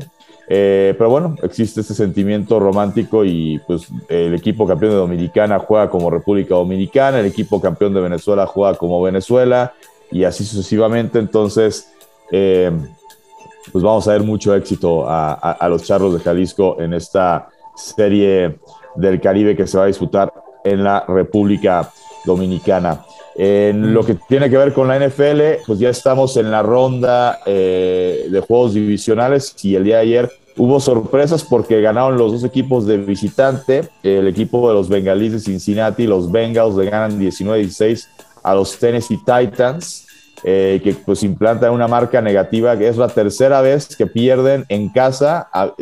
Eh, pero bueno, existe este sentimiento romántico y pues el equipo campeón de Dominicana juega como República Dominicana, el equipo campeón de Venezuela juega como Venezuela y así sucesivamente. Entonces, eh, pues vamos a ver mucho éxito a, los Charros de Jalisco en esta serie del Caribe que se va a disputar en la República Dominicana. En lo que tiene que ver con la NFL, pues ya estamos en la ronda eh, de juegos divisionales y el día de ayer hubo sorpresas porque ganaron los dos equipos de visitante. El equipo de los Bengalíes de Cincinnati, los Bengals le ganan 19-16 a los Tennessee Titans, eh, que pues implantan una marca negativa, que es la tercera vez que pierden en casa, a,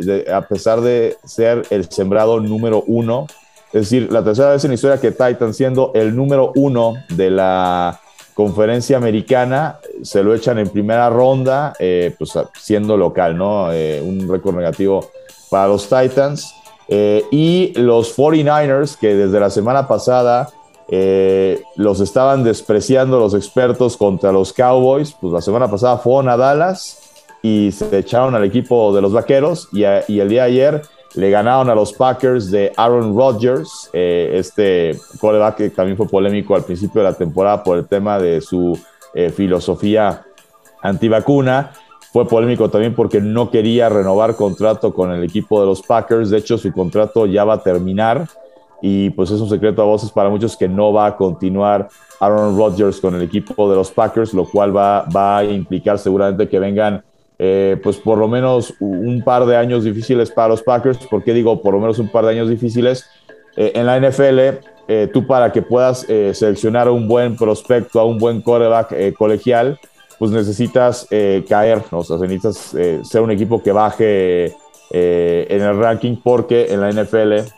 pesar de ser el sembrado número uno es decir, la tercera vez en la historia que Titan, siendo el número uno de la conferencia americana, se lo echan en primera ronda, eh, pues siendo local, ¿no? Eh, un récord negativo para los Titans. Y los 49ers, que desde la semana pasada los estaban despreciando los expertos contra los Cowboys, pues la semana pasada fueron a Dallas y se echaron al equipo de los Vaqueros y, y el día de ayer le ganaron a los Packers de Aaron Rodgers, eh, este coreback que también fue polémico al principio de la temporada por el tema de su eh, filosofía antivacuna. Fue polémico también porque no quería renovar contrato con el equipo de los Packers. De hecho, su contrato ya va a terminar y pues es un secreto a voces para muchos que no va a continuar Aaron Rodgers con el equipo de los Packers, lo cual va, va a implicar seguramente que vengan eh, pues por lo menos un par de años difíciles para los Packers. ¿Por qué digo por lo menos un par de años difíciles? Eh, en la NFL, eh, tú para que puedas seleccionar a un buen prospecto, a un buen quarterback colegial, pues necesitas caer, ¿no? o sea, necesitas ser un equipo que baje en el ranking porque en la NFL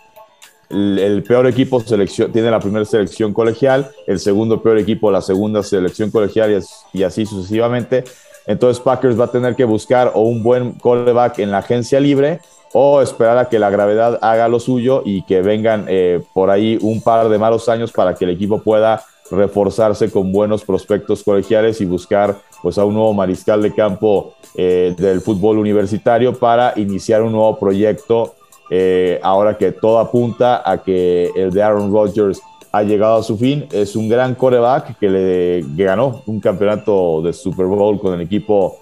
el, peor equipo tiene la primera selección colegial, el segundo peor equipo la segunda selección colegial y así sucesivamente. Entonces Packers va a tener que buscar o un buen callback en la agencia libre o esperar a que la gravedad haga lo suyo y que vengan eh, por ahí un par de malos años para que el equipo pueda reforzarse con buenos prospectos colegiales y buscar pues a un nuevo mariscal de campo eh, del fútbol universitario para iniciar un nuevo proyecto eh, ahora que todo apunta a que el de Aaron Rodgers ha llegado a su fin. Es un gran coreback que le ganó un campeonato de Super Bowl con el equipo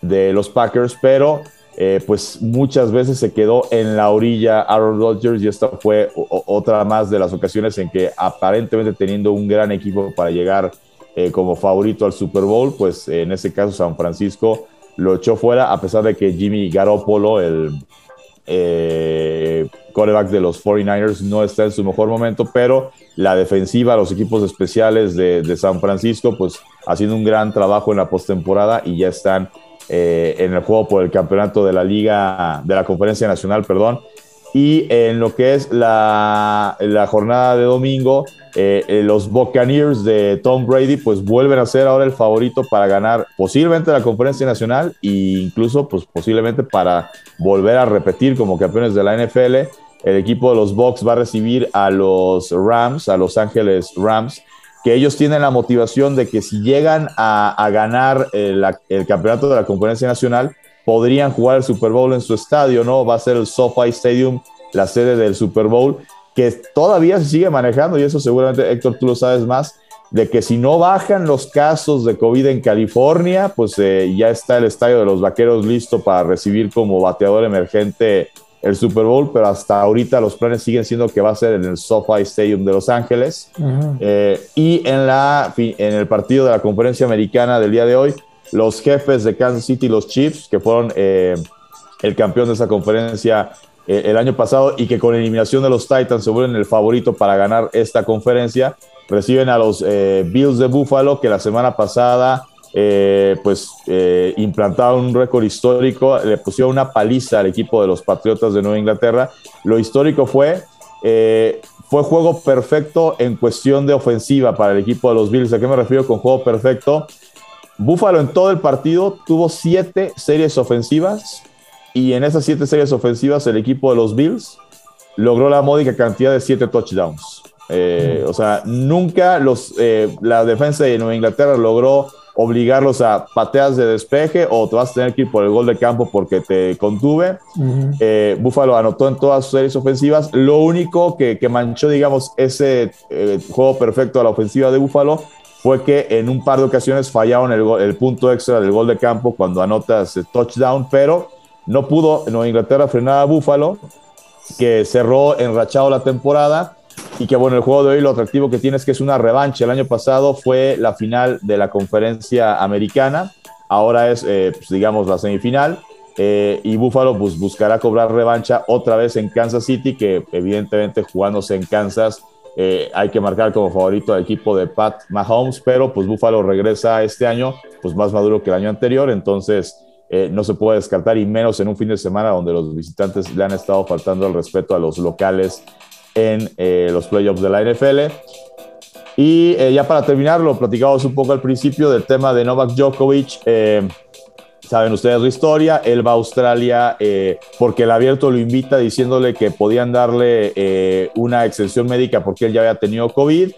de los Packers, pero eh, pues muchas veces se quedó en la orilla Aaron Rodgers y esta fue otra más de las ocasiones en que aparentemente teniendo un gran equipo para llegar eh, como favorito al Super Bowl, pues en ese caso San Francisco lo echó fuera a pesar de que Jimmy Garoppolo, el eh, de los 49ers, no está en su mejor momento, pero la defensiva, los equipos especiales de, San Francisco, pues haciendo un gran trabajo en la postemporada y ya están eh, en el juego por el campeonato de la Liga, de la Conferencia Nacional, perdón. Y en lo que es la, la jornada de domingo, eh, eh, los Buccaneers de Tom Brady, pues vuelven a ser ahora el favorito para ganar posiblemente la Conferencia Nacional e incluso, pues posiblemente para volver a repetir como campeones de la NFL el equipo de los Bucks va a recibir a los Rams, a Los Ángeles Rams, que ellos tienen la motivación de que si llegan a, ganar el, campeonato de la conferencia nacional, podrían jugar el Super Bowl en su estadio, ¿no? Va a ser el SoFi Stadium, la sede del Super Bowl, que todavía se sigue manejando, y eso seguramente, Héctor, tú lo sabes más, de que si no bajan los casos de COVID en California, pues eh, ya está el estadio de los Vaqueros listo para recibir como bateador emergente el Super Bowl, pero hasta ahorita los planes siguen siendo que va a ser en el SoFi Stadium de Los Ángeles. Eh, y en, la, en el partido de la conferencia americana del día de hoy, los jefes de Kansas City, los Chiefs, que fueron eh, el campeón de esa conferencia eh, el año pasado y que con eliminación de los Titans se vuelven el favorito para ganar esta conferencia, reciben a los Bills de Buffalo, que la semana pasada eh, pues eh, implantaron un récord histórico, le pusieron una paliza al equipo de los Patriotas de Nueva Inglaterra. Lo histórico fue, eh, fue juego perfecto en cuestión de ofensiva para el equipo de los Bills. ¿A qué me refiero con juego perfecto? Buffalo en todo el partido tuvo siete series ofensivas y en esas siete series ofensivas el equipo de los Bills logró la módica cantidad de siete touchdowns. O sea, nunca los, la defensa de Nueva Inglaterra logró obligarlos a pateas de despeje o te vas a tener que ir por el gol de campo porque te contuve. Eh, Buffalo anotó en todas sus series ofensivas. Lo único que, manchó, digamos, ese eh, juego perfecto a la ofensiva de Buffalo fue que en un par de ocasiones fallaron el, punto extra del gol de campo cuando anotas touchdown, pero no pudo Nueva Inglaterra frenar a Buffalo, que cerró enrachado la temporada y que bueno, el juego de hoy lo atractivo que tiene es que es una revancha. El año pasado fue la final de la conferencia americana, ahora es, eh, pues, digamos, la semifinal. Eh, y Buffalo pues, buscará cobrar revancha otra vez en Kansas City, que evidentemente jugándose en Kansas eh, hay que marcar como favorito al equipo de Pat Mahomes, pero pues Buffalo regresa este año pues más maduro que el año anterior, entonces no se puede descartar y menos en un fin de semana donde los visitantes le han estado faltando el respeto a los locales en eh, los playoffs de la NFL. Y eh, ya para terminar, lo platicamos un poco al principio del tema de Novak Djokovic. Eh, saben ustedes la historia, él va a Australia porque el abierto lo invita diciéndole que podían darle una extensión médica porque él ya había tenido COVID,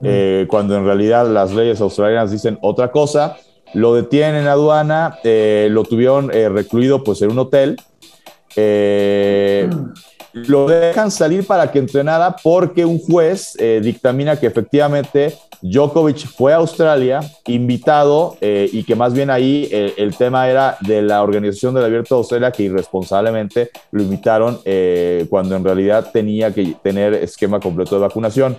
mm. cuando en realidad las leyes australianas dicen otra cosa. Lo detienen en aduana, lo tuvieron recluido pues en un hotel. Mm lo dejan salir para que entrenara porque un juez eh, dictamina que efectivamente Djokovic fue a Australia invitado eh, y que más bien ahí eh, el tema era de la organización del Abierto de Australia que irresponsablemente lo invitaron cuando en realidad tenía que tener esquema completo de vacunación.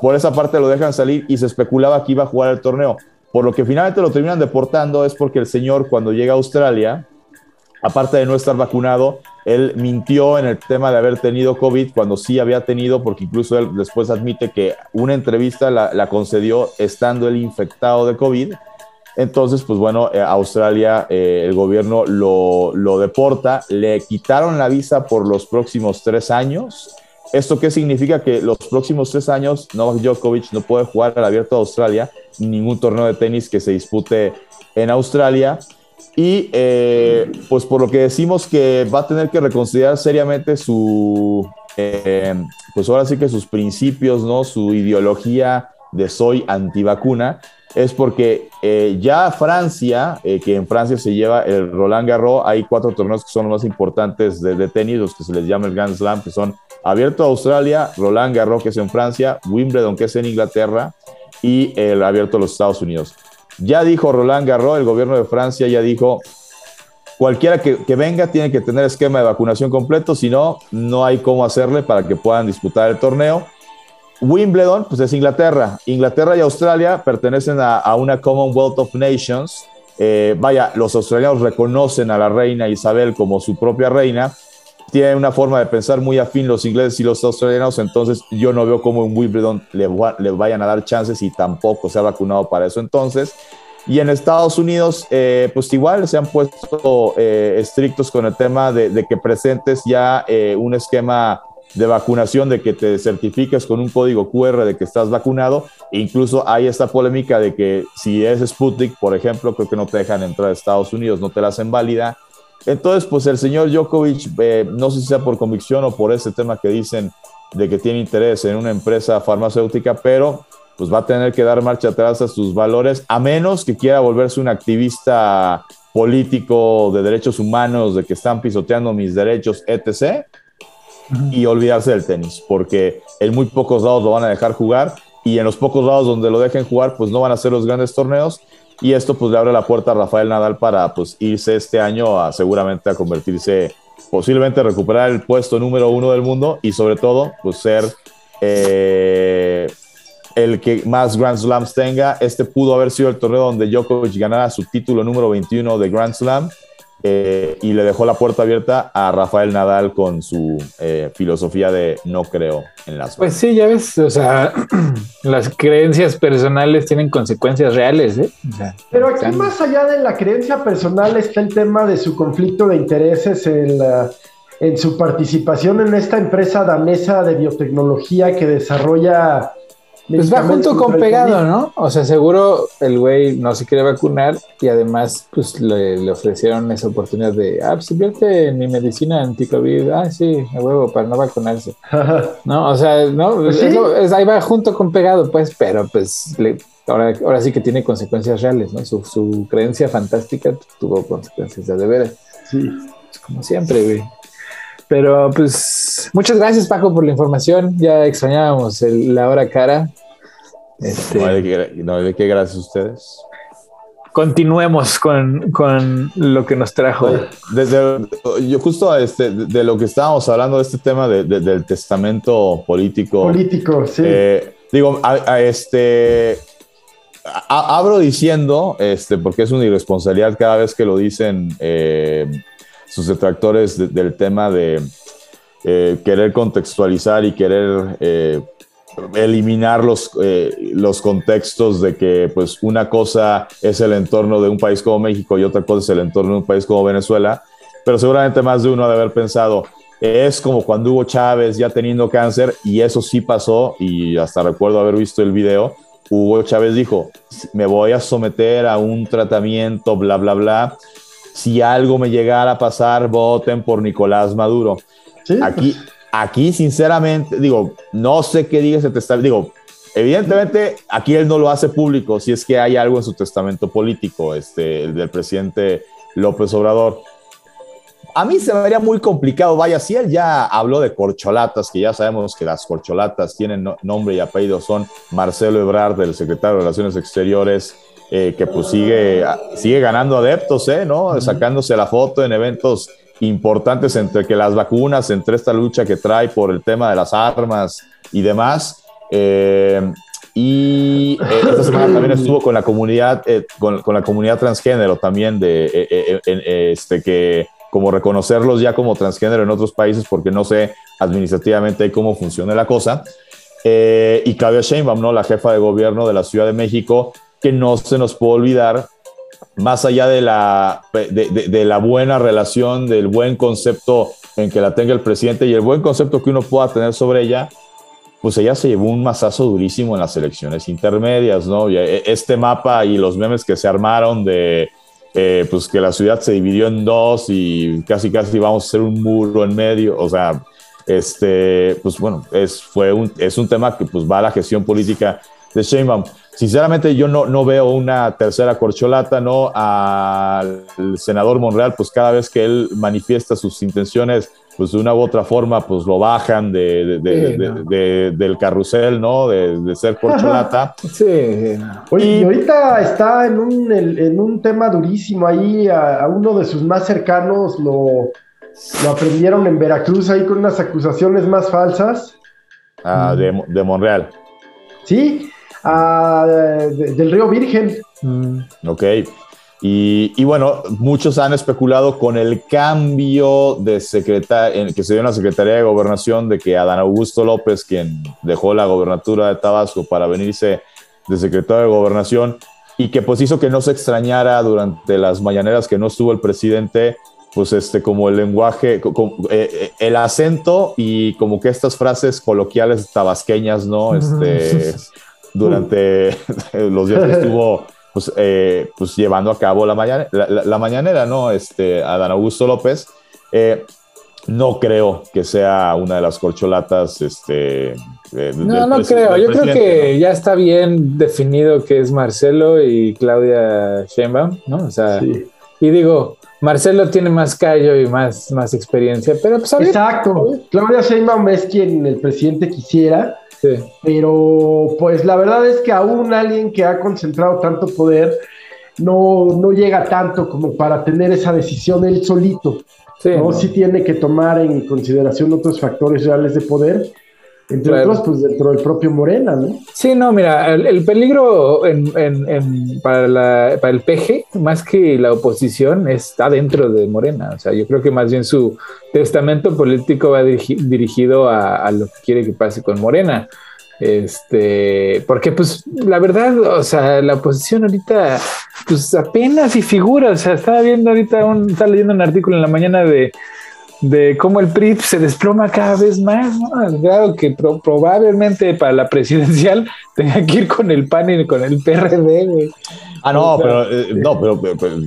por esa parte lo dejan salir y se especulaba que iba a jugar el torneo. Por lo que finalmente lo terminan deportando es porque el señor cuando llega a Australia, aparte de no estar vacunado, él mintió en el tema de haber tenido COVID cuando sí había tenido, porque incluso él después admite que una entrevista la, concedió estando él infectado de COVID. Entonces, pues bueno, eh, Australia, eh, el gobierno lo, lo, deporta, le quitaron la visa por los próximos tres años. ¿Esto qué significa? Que los próximos tres años Novak Djokovic no puede jugar al abierto de Australia, ningún torneo de tenis que se dispute en Australia. Y eh, pues por lo que decimos que va a tener que reconsiderar seriamente su, eh, pues ahora sí que sus principios, ¿no? Su ideología de soy antivacuna, es porque eh, ya Francia, que en Francia se lleva el Roland Garros, hay cuatro torneos que son los más importantes de, de, tenis, los que se les llama el Grand Slam, que son Abierto a Australia, Roland Garros, que es en Francia, Wimbledon, que es en Inglaterra, y el Abierto a los Estados Unidos. Ya dijo Roland Garros, el gobierno de Francia ya dijo, cualquiera que, venga tiene que tener esquema de vacunación completo, si no, no hay cómo hacerle para que puedan disputar el torneo. Wimbledon, pues es Inglaterra. Inglaterra y Australia pertenecen a, una Commonwealth of Nations. Eh, vaya, los australianos reconocen a la reina Isabel como su propia reina, tienen una forma de pensar muy afín los ingleses y los australianos, entonces yo no veo cómo en Wimbledon le, vayan a dar chances y tampoco se ha vacunado para eso entonces. Y en Estados Unidos, eh, pues igual se han puesto eh, estrictos con el tema de, que presentes ya eh, un esquema de vacunación, de que te certifiques con un código QR de que estás vacunado. Incluso hay esta polémica de que si es Sputnik, por ejemplo, creo que no te dejan entrar a Estados Unidos, no te la hacen válida. Entonces, pues el señor Djokovic, eh, no sé si sea por convicción o por ese tema que dicen de que tiene interés en una empresa farmacéutica, pero pues va a tener que dar marcha atrás a sus valores, a menos que quiera volverse un activista político de derechos humanos, de que están pisoteando mis derechos, etc. Y olvidarse del tenis, porque en muy pocos lados lo van a dejar jugar y en los pocos lados donde lo dejen jugar, pues no van a ser los grandes torneos y esto pues le abre la puerta a Rafael Nadal para pues irse este año a seguramente a convertirse, posiblemente recuperar el puesto número uno del mundo y sobre todo pues ser eh, el que más Grand Slams tenga. Este pudo haber sido el torneo donde Djokovic ganara su título número 21 de Grand Slam eh, y le dejó la puerta abierta a Rafael Nadal con su eh, filosofía de no creo en las. Pues sí, ya ves, o sea, las creencias personales tienen consecuencias reales. ¿eh? Pero aquí más allá de la creencia personal está el tema de su conflicto de intereses en, en su participación en esta empresa danesa de biotecnología que desarrolla Pues va junto con pegado, ¿no? O sea, seguro el güey no se quiere vacunar y además, pues le, ofrecieron esa oportunidad de, ah, pues invierte en mi medicina anti-COVID. Ah, sí, a huevo, para no vacunarse. no, o sea, no, pues es, ahí va junto con pegado, pues, pero pues ahora, ahora sí que tiene consecuencias reales, ¿no? Su, su creencia fantástica tuvo consecuencias de veras. Sí. Pues, como siempre, güey. Pero pues muchas gracias Paco por la información. Ya extrañábamos la hora cara. Este, no, hay de qué, gracias a ustedes. Continuemos con, lo que nos trajo. Desde, yo justo este, de, lo que estábamos hablando de este tema del testamento político. Político, sí. Eh, digo, a, este, abro diciendo, este, porque es una irresponsabilidad cada vez que lo dicen eh, sus detractores del tema de eh, querer contextualizar y querer eh, eliminar los, eh, los contextos de que pues una cosa es el entorno de un país como México y otra cosa es el entorno de un país como Venezuela, pero seguramente más de uno ha de haber pensado, es como cuando Hugo Chávez ya teniendo cáncer y eso sí pasó y hasta recuerdo haber visto el video, Hugo Chávez dijo, me voy a someter a un tratamiento, bla, bla, bla, si algo me llegara a pasar, voten por Nicolás Maduro. Aquí, aquí, sinceramente, digo, no sé qué diga ese testamento. Digo, evidentemente, aquí él no lo hace público si es que hay algo en su testamento político, este, el del presidente López Obrador. A mí se me vería muy complicado, vaya, si él ya habló de corcholatas, que ya sabemos que las corcholatas tienen nombre y apellido, son Marcelo Ebrard, del secretario de Relaciones Exteriores, eh, que pues sigue, sigue ganando adeptos, ¿eh? ¿no? Sacándose la foto en eventos importantes entre que las vacunas, entre esta lucha que trae por el tema de las armas y demás. Eh, y esta semana también estuvo con la comunidad, con, con, la comunidad transgénero también de este que como reconocerlos ya como transgénero en otros países porque no sé administrativamente cómo funciona la cosa. y Claudia Sheinbaum, ¿no? la jefa de gobierno de la Ciudad de México, que no se nos puede olvidar, más allá de la, de, la buena relación, del buen concepto en que la tenga el presidente y el buen concepto que uno pueda tener sobre ella, pues ella se llevó un masazo durísimo en las elecciones intermedias, ¿no? E, este mapa y los memes que se armaron de, eh, pues que la ciudad se dividió en dos y casi casi vamos a hacer un muro en medio, o sea, este, pues bueno, es, fue un, es un tema que pues va a la gestión política de Sheinbaum sinceramente yo no, no veo una tercera corcholata, ¿no? Al senador Monreal, pues cada vez que él manifiesta sus intenciones, pues de una u otra forma, pues lo bajan de, del carrusel, ¿no? De, ser corcholata. Sí. Oye, y ahorita está en un, en un tema durísimo ahí, a, uno de sus más cercanos lo, lo aprendieron en Veracruz ahí con unas acusaciones más falsas. Ah, de, de Monreal. Sí, del río Virgen. Mm. Ok. Y, bueno, muchos han especulado con el cambio de secretario que se dio en la Secretaría de Gobernación de que Adán Augusto López, quien dejó la gobernatura de Tabasco para venirse de secretario de Gobernación y que pues hizo que no se extrañara durante las mañaneras que no estuvo el presidente, pues este como el lenguaje, eh, eh, el acento y como que estas frases coloquiales tabasqueñas, ¿no? Este durante los días que estuvo pues, eh, pues llevando a cabo la, mañana, la, mañanera, ¿no? Este, Adán Augusto López. Eh, no creo que sea una de las corcholatas. Este, no, no creo. Yo creo que ya está bien definido que es Marcelo y Claudia Sheinbaum, ¿no? O sea, y digo, Marcelo tiene más callo y más, más experiencia, pero pues Exacto. Claudia Sheinbaum es quien el presidente quisiera pero pues la verdad es que aún alguien que ha concentrado tanto poder no, no llega tanto como para tener esa decisión él solito. Sí, ¿no? sí tiene que tomar en consideración otros factores reales de poder entre otros, pues dentro del propio Morena, ¿no? Sí, no, mira, el, peligro para, el PG, más que la oposición, está dentro de Morena. O sea, yo creo que más bien su testamento político va dirigido a, lo que quiere que pase con Morena. Este, porque pues la verdad, o sea, la oposición ahorita, pues apenas y figura, o sea, estaba viendo ahorita, un, estaba leyendo un artículo en la mañana de de cómo el PRI se desploma cada vez más, ¿no? Claro que probablemente para la presidencial tenga que ir con el PAN y con el PRD, güey. Ah, no, pero, eh, no pero,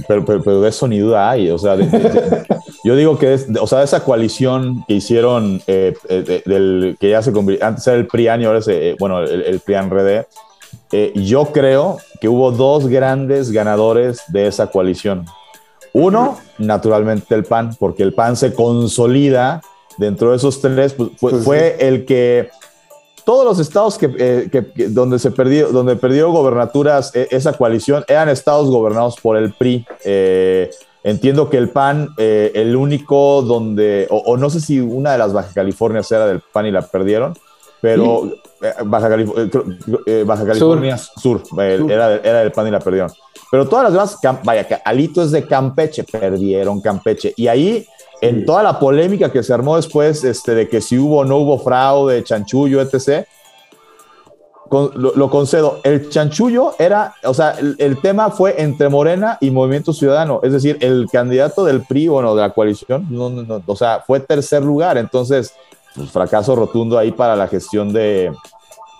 pero, pero, de eso ni duda hay. O sea, yo digo que es, o sea, esa coalición que hicieron, eh, eh, del, que ya se convirtió, antes era el PRIAN y ahora es, bueno, el, el PRIAN-RD, yo creo que hubo dos grandes ganadores de esa coalición. Uno, naturalmente el PAN, porque el PAN se consolida dentro de esos tres, pues, fue, pues el que todos los estados que, eh, donde se perdió, donde perdió gobernaturas eh, esa coalición eran estados gobernados por el PRI. Eh, entiendo que el PAN, el único donde, o, no sé si una de las Baja Californias era del PAN y la perdieron, pero Baja, California Sur, era, era del PAN y la perdieron. Pero todas las demás, vaya, Alito es de Campeche, perdieron Campeche. Y ahí, en toda la polémica que se armó después este, de que si hubo o no hubo fraude, chanchullo, etc., lo, concedo. El chanchullo era, o sea, el, tema fue entre Morena y Movimiento Ciudadano. Es decir, el candidato del PRI, bueno, de la coalición, no, no, o sea, fue tercer lugar. Entonces, pues, fracaso rotundo ahí para la gestión de,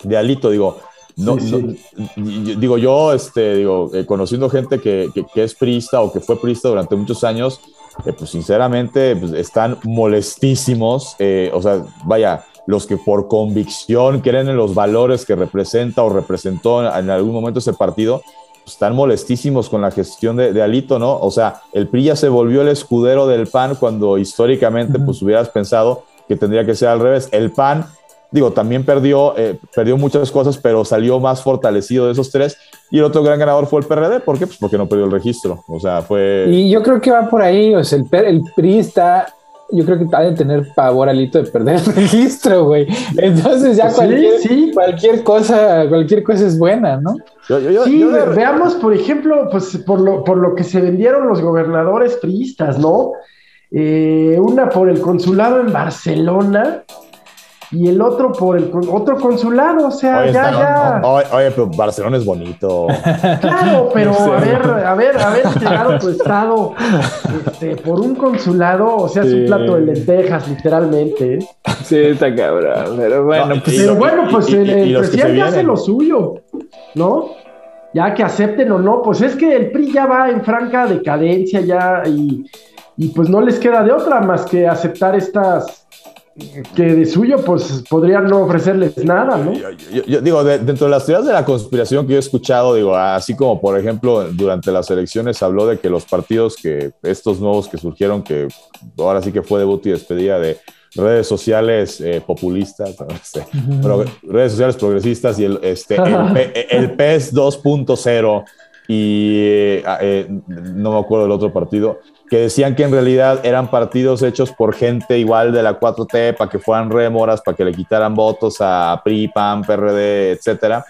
de Alito. Digo, no, digo yo, este, digo, eh, conociendo gente que, que, es priista o que fue priista durante muchos años, eh, pues sinceramente pues, están molestísimos. Eh, o sea, vaya, los que por convicción creen en los valores que representa o representó en algún momento ese partido, pues, están molestísimos con la gestión de, de, Alito, ¿no? O sea, el PRI ya se volvió el escudero del PAN cuando históricamente, pues hubieras pensado que tendría que ser al revés. El PAN digo, también perdió, eh, perdió muchas cosas, pero salió más fortalecido de esos tres. Y el otro gran ganador fue el PRD. ¿Por qué? Pues porque no perdió el registro. O sea, fue. Y yo creo que va por ahí. O sea, el, el PRI está. Yo creo que ha de tener pavor alito de perder el registro, güey. Entonces ya cualquier, cualquier cosa, cualquier cosa es buena, ¿no? sí, veamos, por ejemplo, pues por lo, por lo que se vendieron los gobernadores priistas, ¿no? Eh, una por el consulado en Barcelona, y el otro por el otro consulado, o sea, ya, ya. oye, pero Barcelona es bonito. Claro, pero a ver, a ver, haber llegado tu estado este, por un consulado, o sea, es un plato de lentejas, literalmente. ¿eh? Sí, está cabrón, pero bueno, pues. Pero bueno, pues el, presidente hace lo suyo, ¿no? Ya que acepten o no, pues es que el PRI ya va en franca decadencia ya y, y pues no les queda de otra más que aceptar estas que de suyo pues podrían no ofrecerles nada, ¿no? Yo, digo, dentro de las teorías de la conspiración que yo he escuchado, digo, así como por ejemplo durante las elecciones habló de que los partidos que estos nuevos que surgieron, que ahora sí que fue debut y despedida de redes sociales eh, populistas, redes sociales progresistas y el, este, el, PES 2.0 y eh, eh, no me acuerdo del otro partido, que decían que en realidad eran partidos hechos por gente igual de la 4T para que fueran rémoras, para que le quitaran votos a PRI, PAN, PRD, etcétera.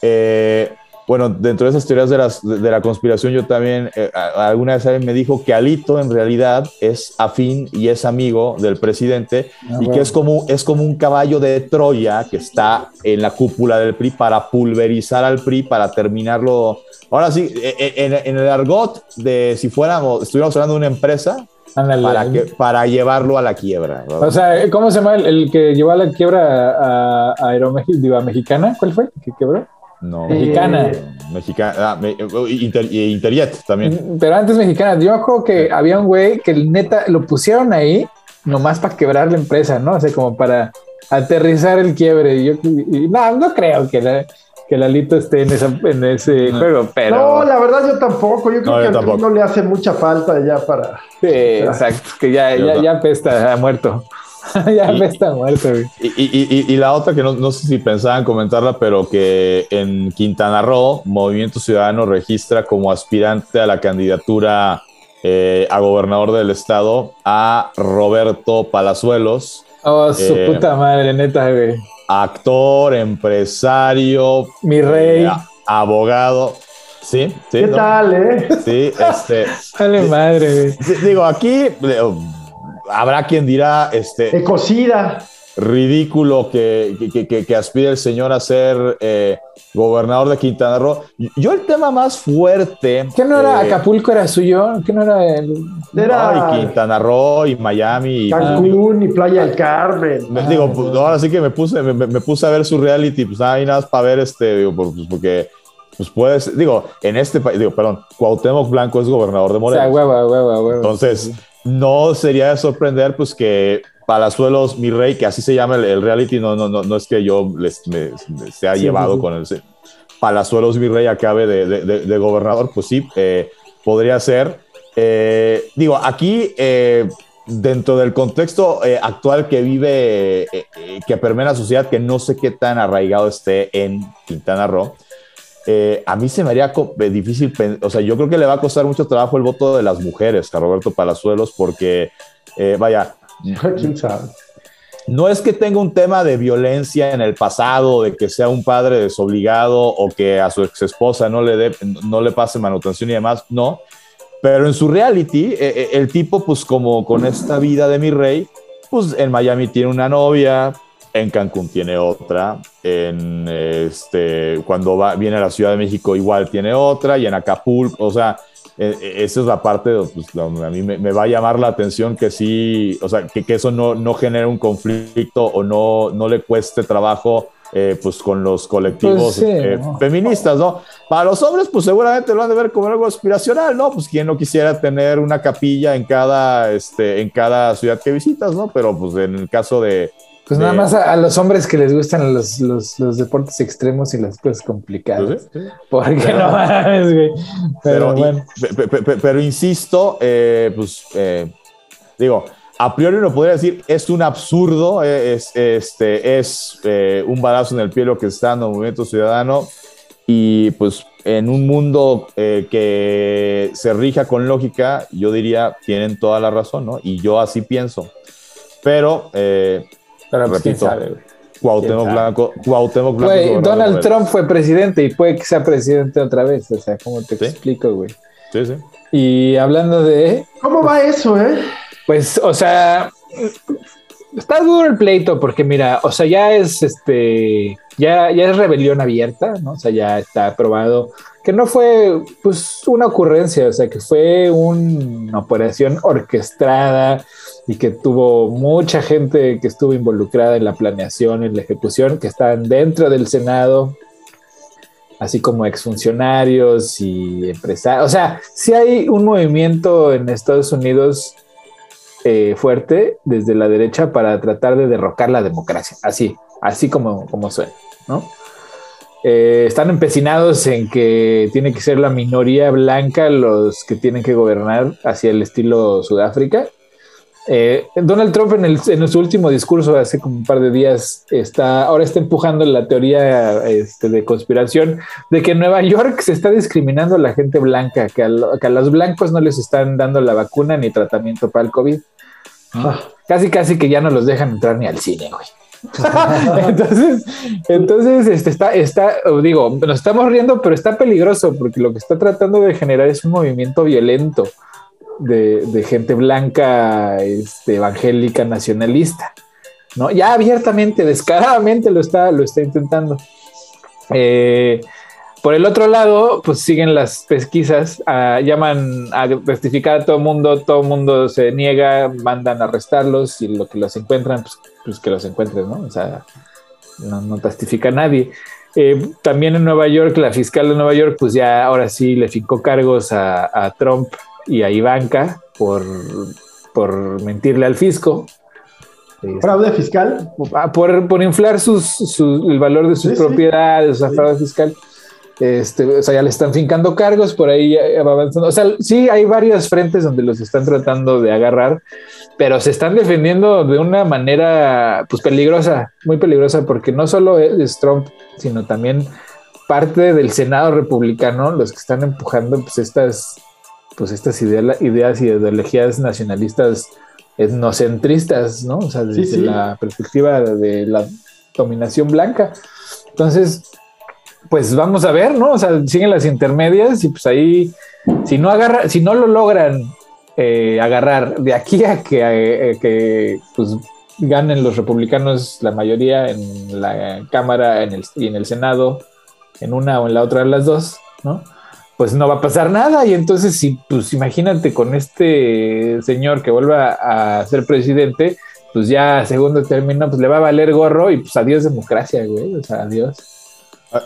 Eh, bueno, dentro de esas teorías de, las, de la conspiración, yo también, eh, alguna vez alguien me dijo que Alito en realidad es afín y es amigo del presidente ah, y que es como, es como un caballo de Troya que está en la cúpula del PRI para pulverizar al PRI, para terminarlo. Ahora sí, e, e, en, el argot de si fuéramos, estuviéramos hablando de una empresa, para, que, para llevarlo a la quiebra. O sea, ¿cómo se llama el, que llevó a la quiebra a, a Aeroméxico, Mexicana? ¿Cuál fue? ¿Que quebró? No. Mexicana. mexicana. Ah, Inter, Interjet también. Mm, pero antes mexicana. Yo ojo que había un güey que neta lo pusieron ahí nomás para quebrar la empresa, ¿no? O sea, como para aterrizar el quiebre. Y yo, no, no creo que la, que Lalito esté en, esa, en ese juego, pero... No, la verdad yo tampoco. Yo creo que al no le hace mucha falta ya para... Sí, exacto. Que ya, ya, ya pesta, ha muerto. ya me está muerto, Y, la otra que no, sé si pensaban comentarla, pero que en Quintana Roo, Movimiento Ciudadano registra como aspirante a la candidatura eh, a gobernador del estado a Roberto Palazuelos. Oh, su eh, puta madre, neta, güey. Actor, empresario. Mi rey. Eh, abogado. Sí, sí. ¿Qué tal, eh? Sí, este. Dale madre, Digo, aquí habrá quien dirá, este... De cocida. ridículo que, que, que, aspire el señor a ser eh, gobernador de Quintana Roo. Yo el tema más fuerte... ¿Qué no era Acapulco era suyo? ¿Qué no era el... Era Quintana Roo y Miami. Y Cancún y Playa del Carmen. digo, pues, ahora sí que me puse, me, puse a ver su reality, pues nada más para ver este, digo, pues, porque pues puedes, digo, en este país, digo, perdón, Cuauhtémoc Blanco es gobernador de Morelos. O sea, hueva, hueva, hueva. Entonces, no sería de sorprender, pues, que Palazuelos, mi rey, que así se llama el, reality, no, no, no, no es que yo les, me, se ha llevado con el Palazuelos, mi rey, acabe de, de, gobernador, pues sí, eh, podría ser. Eh, digo, aquí, eh, dentro del contexto actual que vive, que permea la sociedad, que no sé qué tan arraigado esté en Quintana Roo, a mí se me haría difícil, o sea, yo creo que le va a costar mucho trabajo el voto de las mujeres a Roberto Palazuelos, porque, vaya, No es que tenga un tema de violencia en el pasado, de que sea un padre desobligado o que a su ex esposa no le, no le pase manutención y demás, no. Pero en su reality, eh, eh, el tipo, pues como con esta vida de mi rey, pues en Miami tiene una novia, en Cancún tiene otra, en este, cuando va, viene a la Ciudad de México igual tiene otra, y en Acapulco, o sea, e, e, esa es la parte pues, donde a mí me, va a llamar la atención que sí, o sea, que, que eso no, no genere un conflicto o no, no le cueste trabajo eh, pues con los colectivos pues eh, feministas, ¿no? Para los hombres, pues seguramente lo han de ver como algo aspiracional, ¿no? Pues quien no quisiera tener una capilla en cada, este, en cada ciudad que visitas, ¿no? Pero pues en el caso de, pues nada más a, los hombres que les gustan los, los, deportes extremos y las cosas complicadas. Pues Porque pero, no mames, güey. Pero, bueno. pero, insisto, eh, pues eh, digo, a priori uno podría decir, es un absurdo, eh, es, este, es un balazo en el pie lo que está dando el Movimiento Ciudadano. Y pues en un mundo que se rija con lógica, yo diría, tienen toda la razón, ¿no? Y yo así pienso. Pero pero pues, repito, Cuauhtémoc Blanco, Cuauhtémoc Blanco Donald Trump fue presidente y puede que sea presidente otra vez. O sea, ¿cómo te explico, güey? Sí, sí. Y hablando de. ¿Cómo va eso, eh? Pues, o sea, está duro el pleito porque, mira, o sea, ya es este. Ya, ya es rebelión abierta, ¿no? O sea, ya está aprobado que no fue pues una ocurrencia, o sea, que fue una operación orquestada y que tuvo mucha gente que estuvo involucrada en la planeación, en la ejecución, que estaban dentro del Senado, así como exfuncionarios y empresarios. O sea, si hay un movimiento en Estados Unidos eh, fuerte desde la derecha para tratar de derrocar la democracia, así, así como, como suena, ¿no? Eh, están empecinados en que tiene que ser la minoría blanca los que tienen que gobernar hacia el estilo Sudáfrica. Eh, Donald Trump en, el, en, su último discurso hace como un par de días está ahora está empujando la teoría este, de conspiración de que en Nueva York se está discriminando a la gente blanca, que a, que a los blancos no les están dando la vacuna ni tratamiento para el COVID. Ah. Casi, casi que ya no los dejan entrar ni al cine, güey. entonces, entonces este, está, está, digo, nos estamos riendo, pero está peligroso porque lo que está tratando de generar es un movimiento violento de, gente blanca, este, evangélica, nacionalista. ¿no? Ya abiertamente, descaradamente lo está, lo está intentando. Eh, por el otro lado, pues siguen las pesquisas, ah, llaman a testificar a todo mundo, todo mundo se niega, mandan a arrestarlos y lo que los encuentran, pues, pues que los encuentren, ¿no? O sea, no, testifica nadie. Eh, también en Nueva York, la fiscal de Nueva York, pues ya ahora sí le fincó cargos a, Trump y a Ivanka por, por mentirle al fisco. ¿Fraude fiscal? Ah, por, por inflar sus, el valor de sus propiedades, o sea, fraude fiscal. Este, o sea, ya le están fincando cargos, por ahí va avanzando. O sea, sí hay varios frentes donde los están tratando de agarrar, pero se están defendiendo de una manera pues peligrosa, muy peligrosa, porque no solo es Trump, sino también parte del Senado republicano, los que están empujando pues estas, pues estas ideas, ideas y ideologías nacionalistas etnocentristas, ¿no? O sea, desde la perspectiva de la dominación blanca. Entonces, pues vamos a ver, ¿no? O sea, siguen las intermedias y pues ahí, si no agarra, si no lo logran eh, agarrar de aquí a que, eh, que pues ganen los republicanos la mayoría en la Cámara en el, y en el Senado, en una o en la otra de las dos, ¿no? Pues no va a pasar nada. Y entonces, si, pues imagínate con este señor que vuelva a ser presidente, pues ya segundo término, pues le va a valer gorro y pues adiós democracia, güey. O sea, adiós.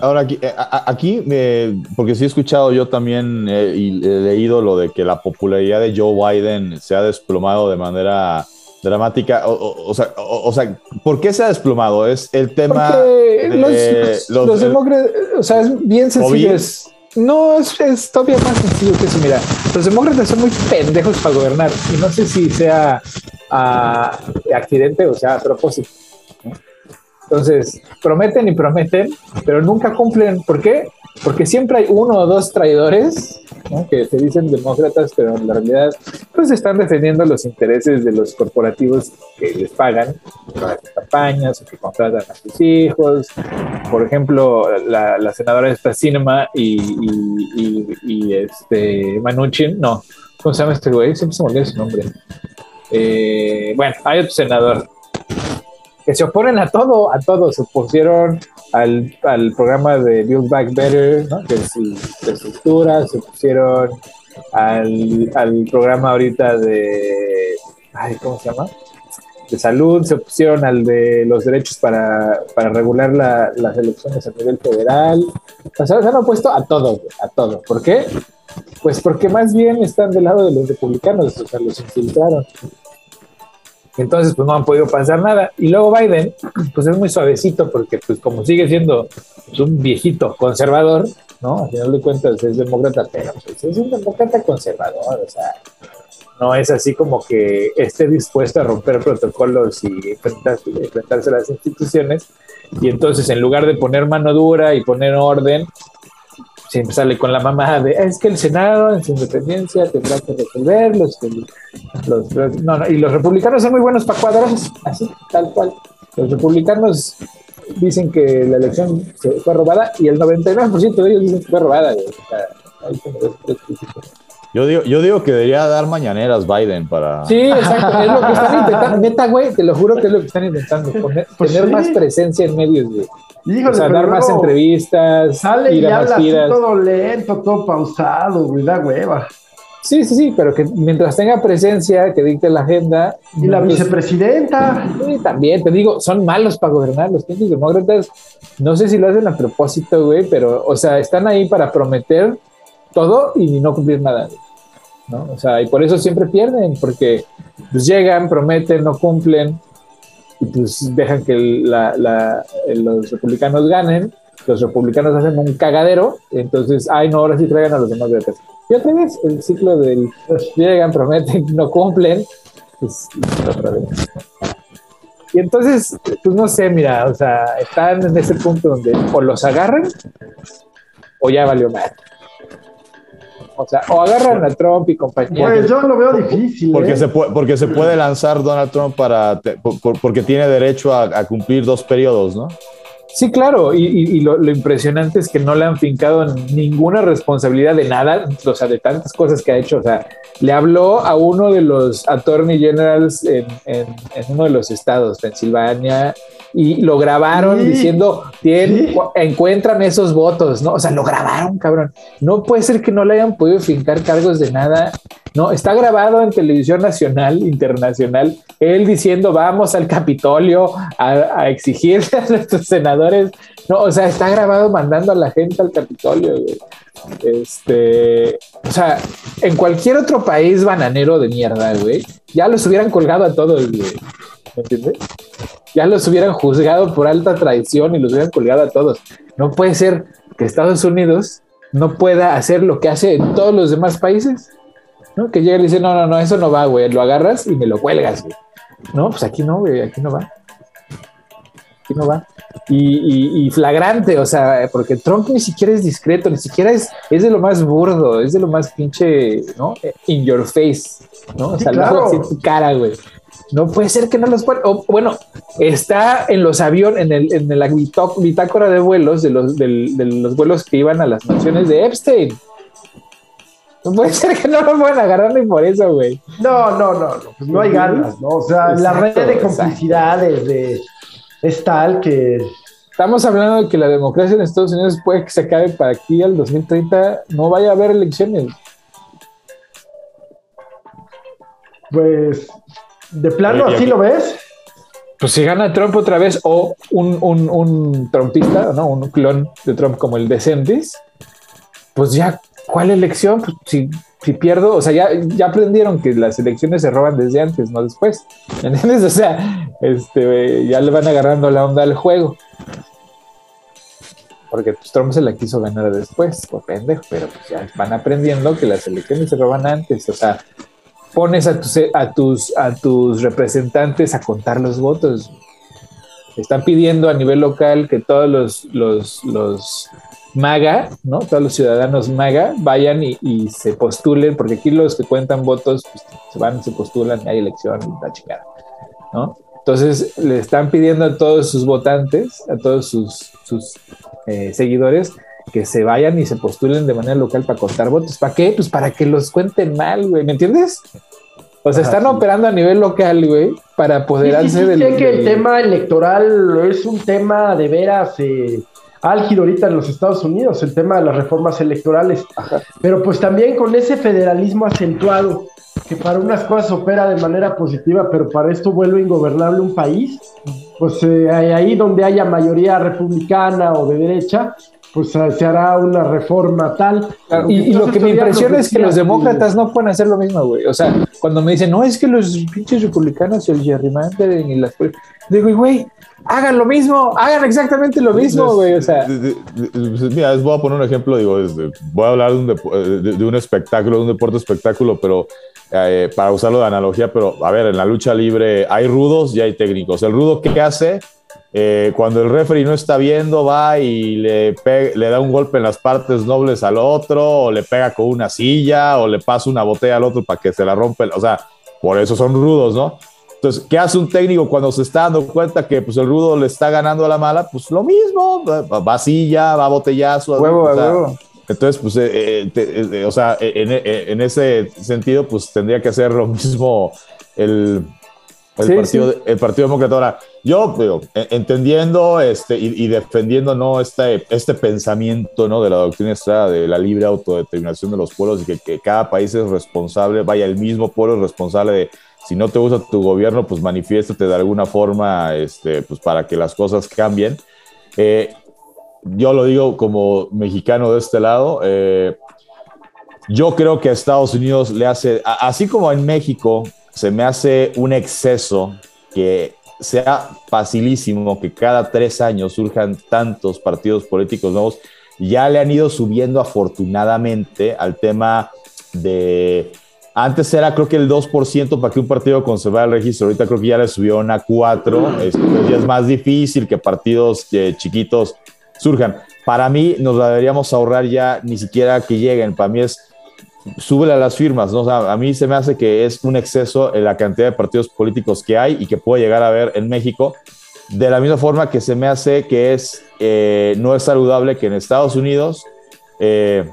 Ahora aquí, eh, aquí eh, porque sí he escuchado yo también eh, y he leído lo de que la popularidad de Joe Biden se ha desplomado de manera dramática. O, sea, o, sea, ¿por qué se ha desplomado? Es el tema de los, demócratas, o sea, es bien sencillo. No, es, todavía más sencillo que eso. Mira, los demócratas son muy pendejos para gobernar y no sé si sea a, accidente o sea a propósito. Entonces, prometen y prometen, pero nunca cumplen. ¿Por qué? Porque siempre hay uno o dos traidores que se dicen demócratas, pero en la realidad pues están defendiendo los intereses de los corporativos que les pagan para las campañas o que contratan a sus hijos. Por ejemplo, la, senadora esta Cinema y, y, este Manuchin, no, ¿cómo se llama este güey? Siempre se me olvida su nombre. Eh, bueno, hay otro senador que se oponen a todo, a todo. Se opusieron al, al programa de Build Back Better, ¿no? que es de estructura, se opusieron al, al, programa ahorita de, ay, ¿cómo se llama? De salud, se opusieron al de los derechos para, para regular la, las elecciones a nivel federal. O sea, se han opuesto a todo, a todo. ¿Por qué? Pues porque más bien están del lado de los republicanos, o sea, los infiltraron. Entonces, pues no han podido pasar nada. Y luego Biden, pues es muy suavecito porque, pues como sigue siendo pues, un viejito conservador, ¿no? Al final de cuentas es demócrata, pero pues, es un demócrata conservador, o sea, no es así como que esté dispuesto a romper protocolos y enfrentarse, enfrentarse a las instituciones. Y entonces, en lugar de poner mano dura y poner orden, siempre sale con la mamá de es que el Senado en su independencia tendrá que resolver los, no, no, y los republicanos son muy buenos para cuadros así tal cual los republicanos dicen que la elección fue robada y el 99% de ellos dicen que fue robada yo digo, yo digo que debería dar mañaneras Biden para. Sí, exacto. Es lo que están intentando. Neta, güey, te lo juro que es lo que están intentando. Poner, pues tener más presencia en medios, güey. Híjole, o sea, dar más entrevistas. Sale y habla así todo lento, todo pausado, güey, da hueva. Sí, sí, sí, pero que mientras tenga presencia, que dicte la agenda. Y la pues, vicepresidenta. Sí, también, te digo, son malos para gobernar. Los pinches demócratas, no sé si lo hacen a propósito, güey, pero, o sea, están ahí para prometer todo y no cumplir nada. ¿no? O sea, y por eso siempre pierden, porque pues llegan, prometen, no cumplen y pues dejan que los republicanos ganen, los republicanos hacen un cagadero, entonces, ay no, ahora sí traigan a los demás de Y otra vez el ciclo del pues, llegan, prometen, no cumplen, pues otra vez. Y entonces, pues no sé, mira, o sea, están en ese punto donde o los agarran o ya valió mal. O sea, o agarran a Trump y compañía. Pues yo lo veo difícil. Porque, ¿eh? se, puede, porque se puede lanzar Donald Trump para. porque tiene derecho a, cumplir dos periodos, ¿no? Sí, claro, y, lo, impresionante es que no le han fincado ninguna responsabilidad de nada, o sea, de tantas cosas que ha hecho. O sea, le habló a uno de los attorney generals en, en uno de los estados, Pensilvania, y lo grabaron diciendo, tienen, encuentran esos votos, ¿no? O sea, lo grabaron, cabrón. No puede ser que no le hayan podido fincar cargos de nada. No, está grabado en televisión nacional, internacional, él diciendo, vamos al Capitolio a, a exigirle a nuestros senadores. No, o sea, está grabado mandando a la gente al Capitolio, Este, o sea, en cualquier otro país bananero de mierda, güey, ya los hubieran colgado a todos, güey. ¿Me entiendes? ya los hubieran juzgado por alta traición y los hubieran colgado a todos. No puede ser que Estados Unidos no pueda hacer lo que hace en todos los demás países, ¿no? Que llega y dice, no, no, no, eso no va, güey, lo agarras y me lo cuelgas, güey. No, pues aquí no, güey, aquí no va. Aquí no va. Y, flagrante, o sea, porque Trump ni siquiera es discreto, ni siquiera es, es de lo más burdo, es de lo más pinche, ¿no? In your face, ¿no? O sea, claro. así en tu cara, güey. No puede ser que no los puedan. bueno, está en los aviones, en el, en la bitácora de vuelos, de los, de los vuelos que iban a las naciones de Epstein. Puede ser que no lo puedan agarrar ni por eso, güey. No, no, no, no, pues no hay ganas, ¿no? O sea, la red de complicidades de, es tal que... Estamos hablando de que la democracia en Estados Unidos puede que se acabe para aquí al 2030, no vaya a haber elecciones. Pues, ¿de plano así lo ves? Pues si gana Trump otra vez o un, un, un trumpista, ¿no? Un clon de Trump como el de DeSantis, pues ya ¿cuál elección? Pues si, si, pierdo, o sea, ya, ya aprendieron que las elecciones se roban desde antes, no después. ¿Entiendes? O sea, este, ya le van agarrando la onda al juego. Porque pues, Trump se la quiso ganar después, por pendejo, pero pues ya van aprendiendo que las elecciones se roban antes. O sea, pones a tus, a tus, a tus representantes a contar los votos. Están pidiendo a nivel local que todos los, los, los maga, ¿no? Todos los ciudadanos maga vayan y, se postulen, porque aquí los que cuentan votos pues, se van, se postulan, hay elección, la chingada, ¿no? Entonces le están pidiendo a todos sus votantes, a todos sus, sus eh, seguidores, que se vayan y se postulen de manera local para contar votos. ¿Para qué? Pues para que los cuenten mal, güey, ¿me entiendes? O sea, están operando a nivel local, güey, para poder hacer sí, Sé que el tema electoral es un tema de veras eh, álgido ahorita en los Estados Unidos, el tema de las reformas electorales. Pero pues también con ese federalismo acentuado, que para unas cosas opera de manera positiva, pero para esto vuelve ingobernable un país, pues eh, ahí donde haya mayoría republicana o de derecha, pues eh, se hará una reforma tal. y, lo que me impresiona es que los demócratas no pueden hacer lo mismo, güey. O sea, cuando me dicen, no, es que los pinches republicanos y el gerrymandering y las... Digo, güey, hagan lo mismo, hagan exactamente lo mismo, güey. O sea. Mira, voy a poner un ejemplo, digo, voy a hablar de un, de, un espectáculo, de un deporte espectáculo, pero eh, para usarlo de analogía, pero a ver, en la lucha libre hay rudos y hay técnicos. El rudo, ¿qué hace? Eh, cuando el referee no está viendo, va y le, le da un golpe en las partes nobles al otro, o le pega con una silla, o le pasa una botella al otro para que se la rompe. O sea, por eso son rudos, ¿no? Entonces, ¿qué hace un técnico cuando se está dando cuenta que pues, el rudo le está ganando a la mala? Pues lo mismo, va silla, va botellazo. Huevo, huevo. Entonces, pues, eh, eh, eh, o sea, en, ese sentido, pues tendría que hacer lo mismo el, el, partido, el partido Demócrata. Ahora, yo, digo, entendiendo este, y, defendiendo ¿no? este, este pensamiento ¿no? de la doctrina estrada de la libre autodeterminación de los pueblos y que, que cada país es responsable, vaya, el mismo pueblo es responsable de si no te gusta tu gobierno, pues manifiéstate de alguna forma este, pues para que las cosas cambien. Eh, yo lo digo como mexicano de este lado. Eh, yo creo que a Estados Unidos le hace, así como en México, se me hace un exceso que sea facilísimo que cada tres años surjan tantos partidos políticos nuevos. Ya le han ido subiendo afortunadamente al tema de antes era creo que el 2% para que un partido conservara el registro, ahorita creo que ya le subió a 4, es, ya es más difícil que partidos eh, chiquitos surjan. Para mí nos deberíamos ahorrar ya ni siquiera que lleguen, para mí es súbele a las firmas, ¿no? a mí se me hace que es un exceso en la cantidad de partidos políticos que hay y que puede llegar a haber en México, de la misma forma que se me hace que es, eh, no es saludable que en Estados Unidos, eh,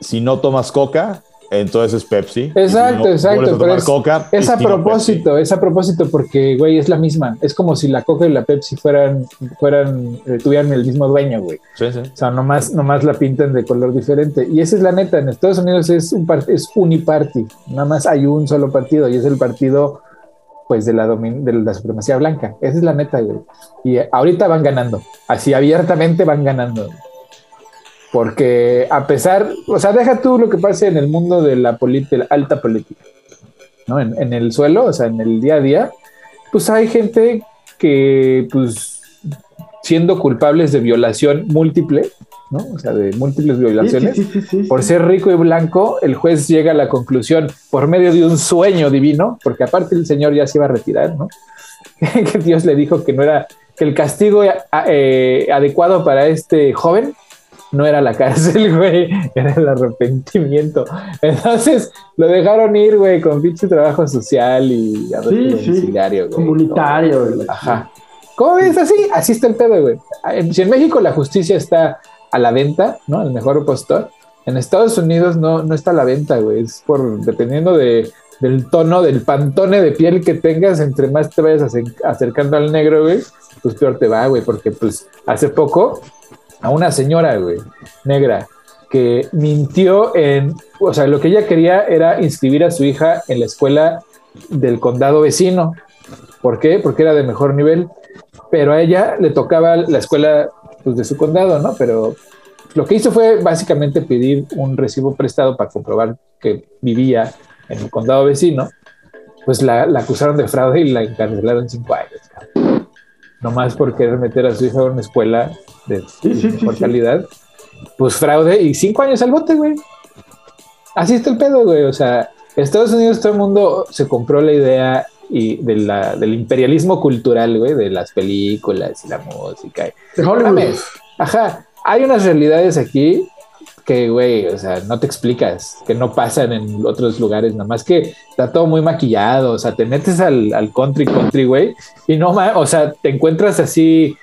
si no tomas coca, entonces es Pepsi. Exacto, exacto. Pero es, Coca, es a propósito, es a propósito porque, güey, es la misma. Es como si la Coca y la Pepsi fueran, fueran, eh, tuvieran el mismo dueño, güey. Sí, sí. O sea, nomás, nomás la pintan de color diferente. Y esa es la neta. En Estados Unidos es un es uniparty. Nada más hay un solo partido y es el partido, pues, de la, de la supremacía blanca. Esa es la neta, güey. Y ahorita van ganando. Así abiertamente van ganando. Porque a pesar, o sea, deja tú lo que pase en el mundo de la, la alta política, ¿no? En, el suelo, o sea, en el día a día, pues hay gente que, pues, siendo culpables de violación múltiple, ¿no? O sea, de múltiples violaciones, por ser rico y blanco, el juez llega a la conclusión, por medio de un sueño divino, porque aparte el señor ya se iba a retirar, ¿no? que Dios le dijo que no era, que el castigo eh, adecuado para este joven no era la cárcel, güey, era el arrepentimiento. Entonces lo dejaron ir, güey, con pinche trabajo social y sí, Comunitario. Ajá. ¿Cómo ves? Así, así está el pedo, güey. Si en México la justicia está a la venta, ¿no? El mejor postor. En Estados Unidos no, no está a la venta, güey. Es por, dependiendo de, del tono, del pantone de piel que tengas, entre más te vayas acercando al negro, güey, pues peor te va, güey. Porque pues hace poco a una señora, güey, negra, que mintió en, o sea, lo que ella quería era inscribir a su hija en la escuela del condado vecino. ¿Por qué? Porque era de mejor nivel, pero a ella le tocaba la escuela pues, de su condado, ¿no? Pero lo que hizo fue básicamente pedir un recibo prestado para comprobar que vivía en el condado vecino. Pues la, acusaron de fraude y la encarcelaron cinco años. No más por querer meter a su hija a una escuela de, mejor calidad. Pues fraude y cinco años al bote, güey. Así está el pedo, güey. O sea, Estados Unidos todo el mundo se compró la idea y de la, del imperialismo cultural, güey, de las películas y la música. De Hollywood. Ajá, hay unas realidades aquí que, güey, o sea, no te explicas, que no pasan en otros lugares, nada más que está todo muy maquillado, o sea, te metes al, al country, country, güey, y no, o sea, te encuentras así,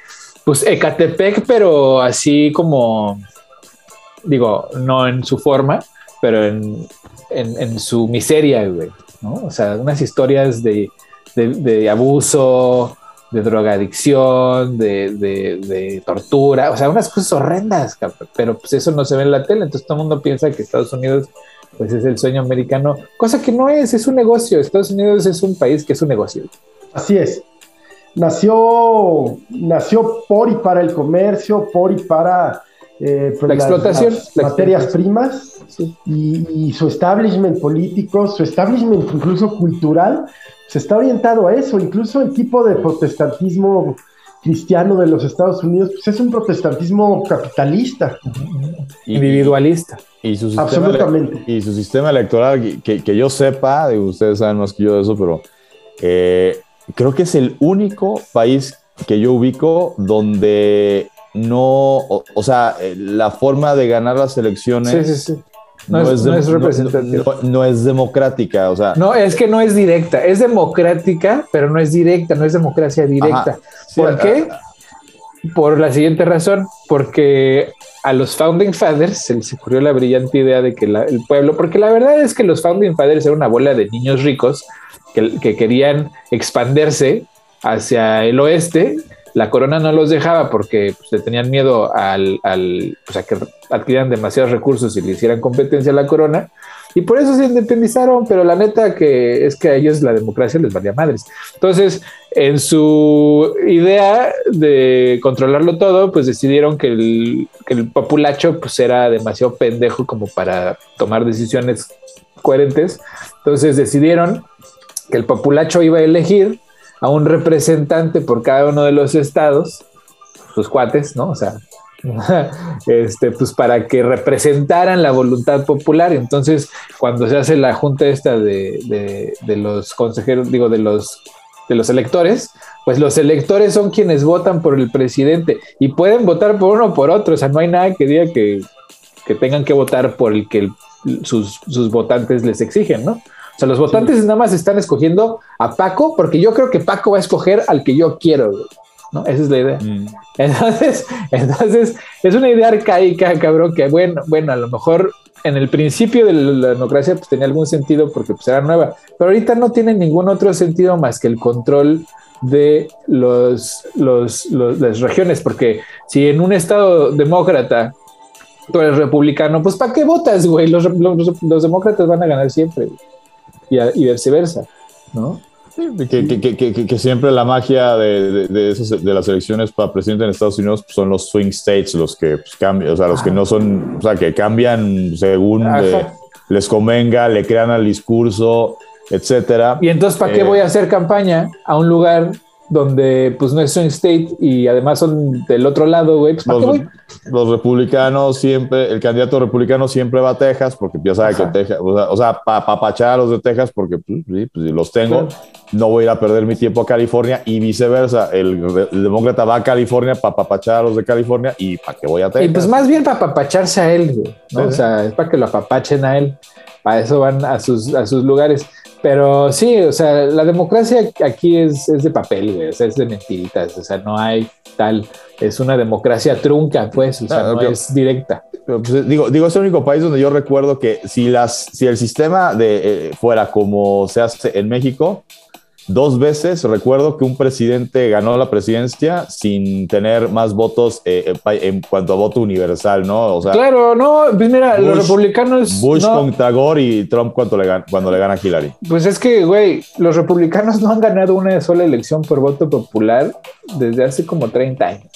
pues Ecatepec, pero así como, digo, no en su forma, pero en, en, su miseria, güey, ¿no? O sea, unas historias de, de, abuso, de drogadicción, de, de, tortura, o sea, unas cosas horrendas, pero pues eso no se ve en la tele, entonces todo el mundo piensa que Estados Unidos pues es el sueño americano, cosa que no es, es un negocio, Estados Unidos es un país que es un negocio. Así es. Nació, nació por y para el comercio, por y para eh, pues, la explotación, las materias primas y, su establishment político, su establishment incluso cultural, se está orientado a eso. Incluso el tipo de protestantismo cristiano de los Estados Unidos pues es un protestantismo capitalista. Individualista. Y su sistema Absolutamente. Y su sistema electoral, que, que, yo sepa, ustedes saben más que yo de eso, pero eh, creo que es el único país que yo ubico donde no, o, sea, eh, la forma de ganar las elecciones No, es, representativa. No, es democrática, o sea. No, es que no es directa. Es democrática, pero no es directa, no es democracia directa. ¿Por qué? Por la siguiente razón, porque a los Founding Fathers se les ocurrió la brillante idea de que el pueblo, porque la verdad es que los Founding Fathers eran una bola de niños ricos que, que querían expandirse hacia el oeste la corona no los dejaba porque pues, le tenían miedo al, al a que adquirieran demasiados recursos y le hicieran competencia a la corona. Y por eso se independizaron, pero la neta que es que a ellos la democracia les valía madres. Entonces, en su idea de controlarlo todo, pues decidieron que el, que el populacho pues era demasiado pendejo como para tomar decisiones coherentes. Entonces decidieron que el populacho iba a elegir a un representante por cada uno de los estados, sus cuates, ¿no? O sea, este, pues para que representaran la voluntad popular. Entonces, cuando se hace la junta esta de, de, los consejeros, digo, de los, de los electores, pues los electores son quienes votan por el presidente y pueden votar por uno o por otro. O sea, no hay nada que diga que, que tengan que votar por el que sus, sus votantes les exigen, ¿no? O sea, los votantes nada más están escogiendo a Paco porque yo creo que Paco va a escoger al que yo quiero, ¿no? Esa es la idea. Mm. Entonces, entonces, es una idea arcaica, cabrón, que bueno, bueno, a lo mejor en el principio de la democracia pues tenía algún sentido porque pues era nueva, pero ahorita no tiene ningún otro sentido más que el control de los, los, las regiones, porque si en un estado demócrata tú eres republicano, pues ¿para qué votas, güey? Los, los, demócratas van a ganar siempre y, y viceversa, ¿no? que, siempre la magia de, de, las elecciones para presidente en Estados Unidos son los swing states, los que pues, cambian, o sea, los que no son, o sea, que cambian según les convenga, le crean al discurso, etcétera. Y entonces, ¿para qué eh, voy a hacer campaña a un lugar donde pues no es swing state y además son del otro lado, güey, pues, los, los, republicanos siempre, el candidato republicano siempre va a Texas porque ya sabe que Texas, o sea, para papachar a los de Texas porque pues, sí, pues, los tengo, no voy a ir a perder mi tiempo a California y viceversa, el, demócrata va a California para papachar a los de California y para que voy a Texas. Y pues más bien para papacharse a él, güey, ¿no? O sea, es para que lo apapachen a él, para eso van a sus, a sus lugares. Pero sí, o sea, la democracia aquí es, de papel, güey, o sea, es de mentiritas, o sea, no hay tal, es una democracia trunca, pues, o sea, no es directa. Pues, digo, digo, es el único país donde yo recuerdo que si, las, si el sistema de, eh, fuera como se hace en México, dos veces recuerdo que un presidente ganó la presidencia sin tener más votos eh, eh, en cuanto a voto universal, ¿no? O sea, claro, no, pues mira, los republicanos. Bush contra Gore y Trump cuando le, gana, cuando le gana a Hillary. Pues es que, güey, los republicanos no han ganado una sola elección por voto popular desde hace como 30 años.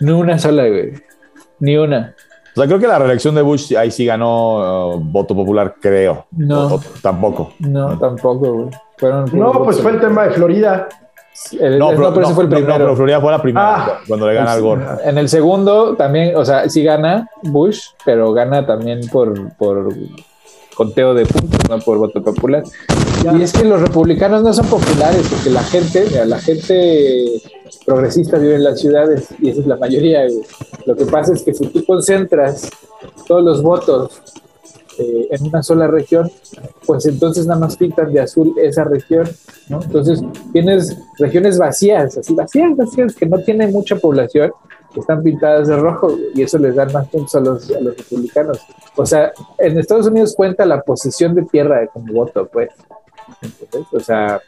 Ni una sola, güey. Ni una. O sea, creo que la reelección de Bush ahí sí ganó uh, voto popular, creo. No. tampoco. No, tampoco, güey. No, pues fue el tema de Florida. no, pero, ese fue el primero. pero Florida fue la primera ah. cuando le gana al Gore. En el segundo también, o sea, sí gana Bush, pero gana también por, por conteo de puntos, no por voto popular. Y es que los republicanos no son populares, porque la gente, la gente progresista vive en las ciudades y esa es la mayoría. Lo que pasa es que si tú concentras todos los votos eh, en una sola región, pues entonces nada más pintan de azul esa región, ¿no? Entonces tienes regiones vacías, así vacías, vacías, que no tienen mucha población, que están pintadas de rojo y eso les da más puntos a los, a los republicanos. O sea, en Estados Unidos cuenta la posesión de tierra como voto, pues. O sea,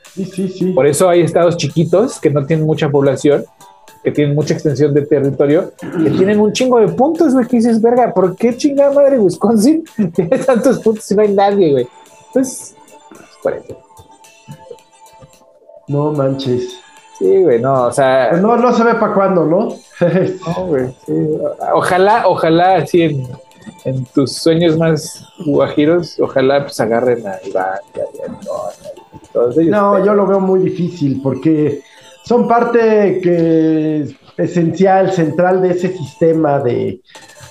por eso hay estados chiquitos que no tienen mucha población, que tienen mucha extensión de territorio, que tienen un chingo de puntos, güey, que dices, verga, ¿por qué chingada madre Wisconsin tiene tantos puntos si no hay nadie, güey? Pues, por eso. No manches. Sí, güey, no, o sea. Pues no, no se ve para cuándo, ¿no? no, güey, sí. Ojalá, ojalá, así en en tus sueños más guajiros, ojalá pues agarren a Iván y No, yo lo veo muy difícil porque son parte que esencial, central de ese sistema de,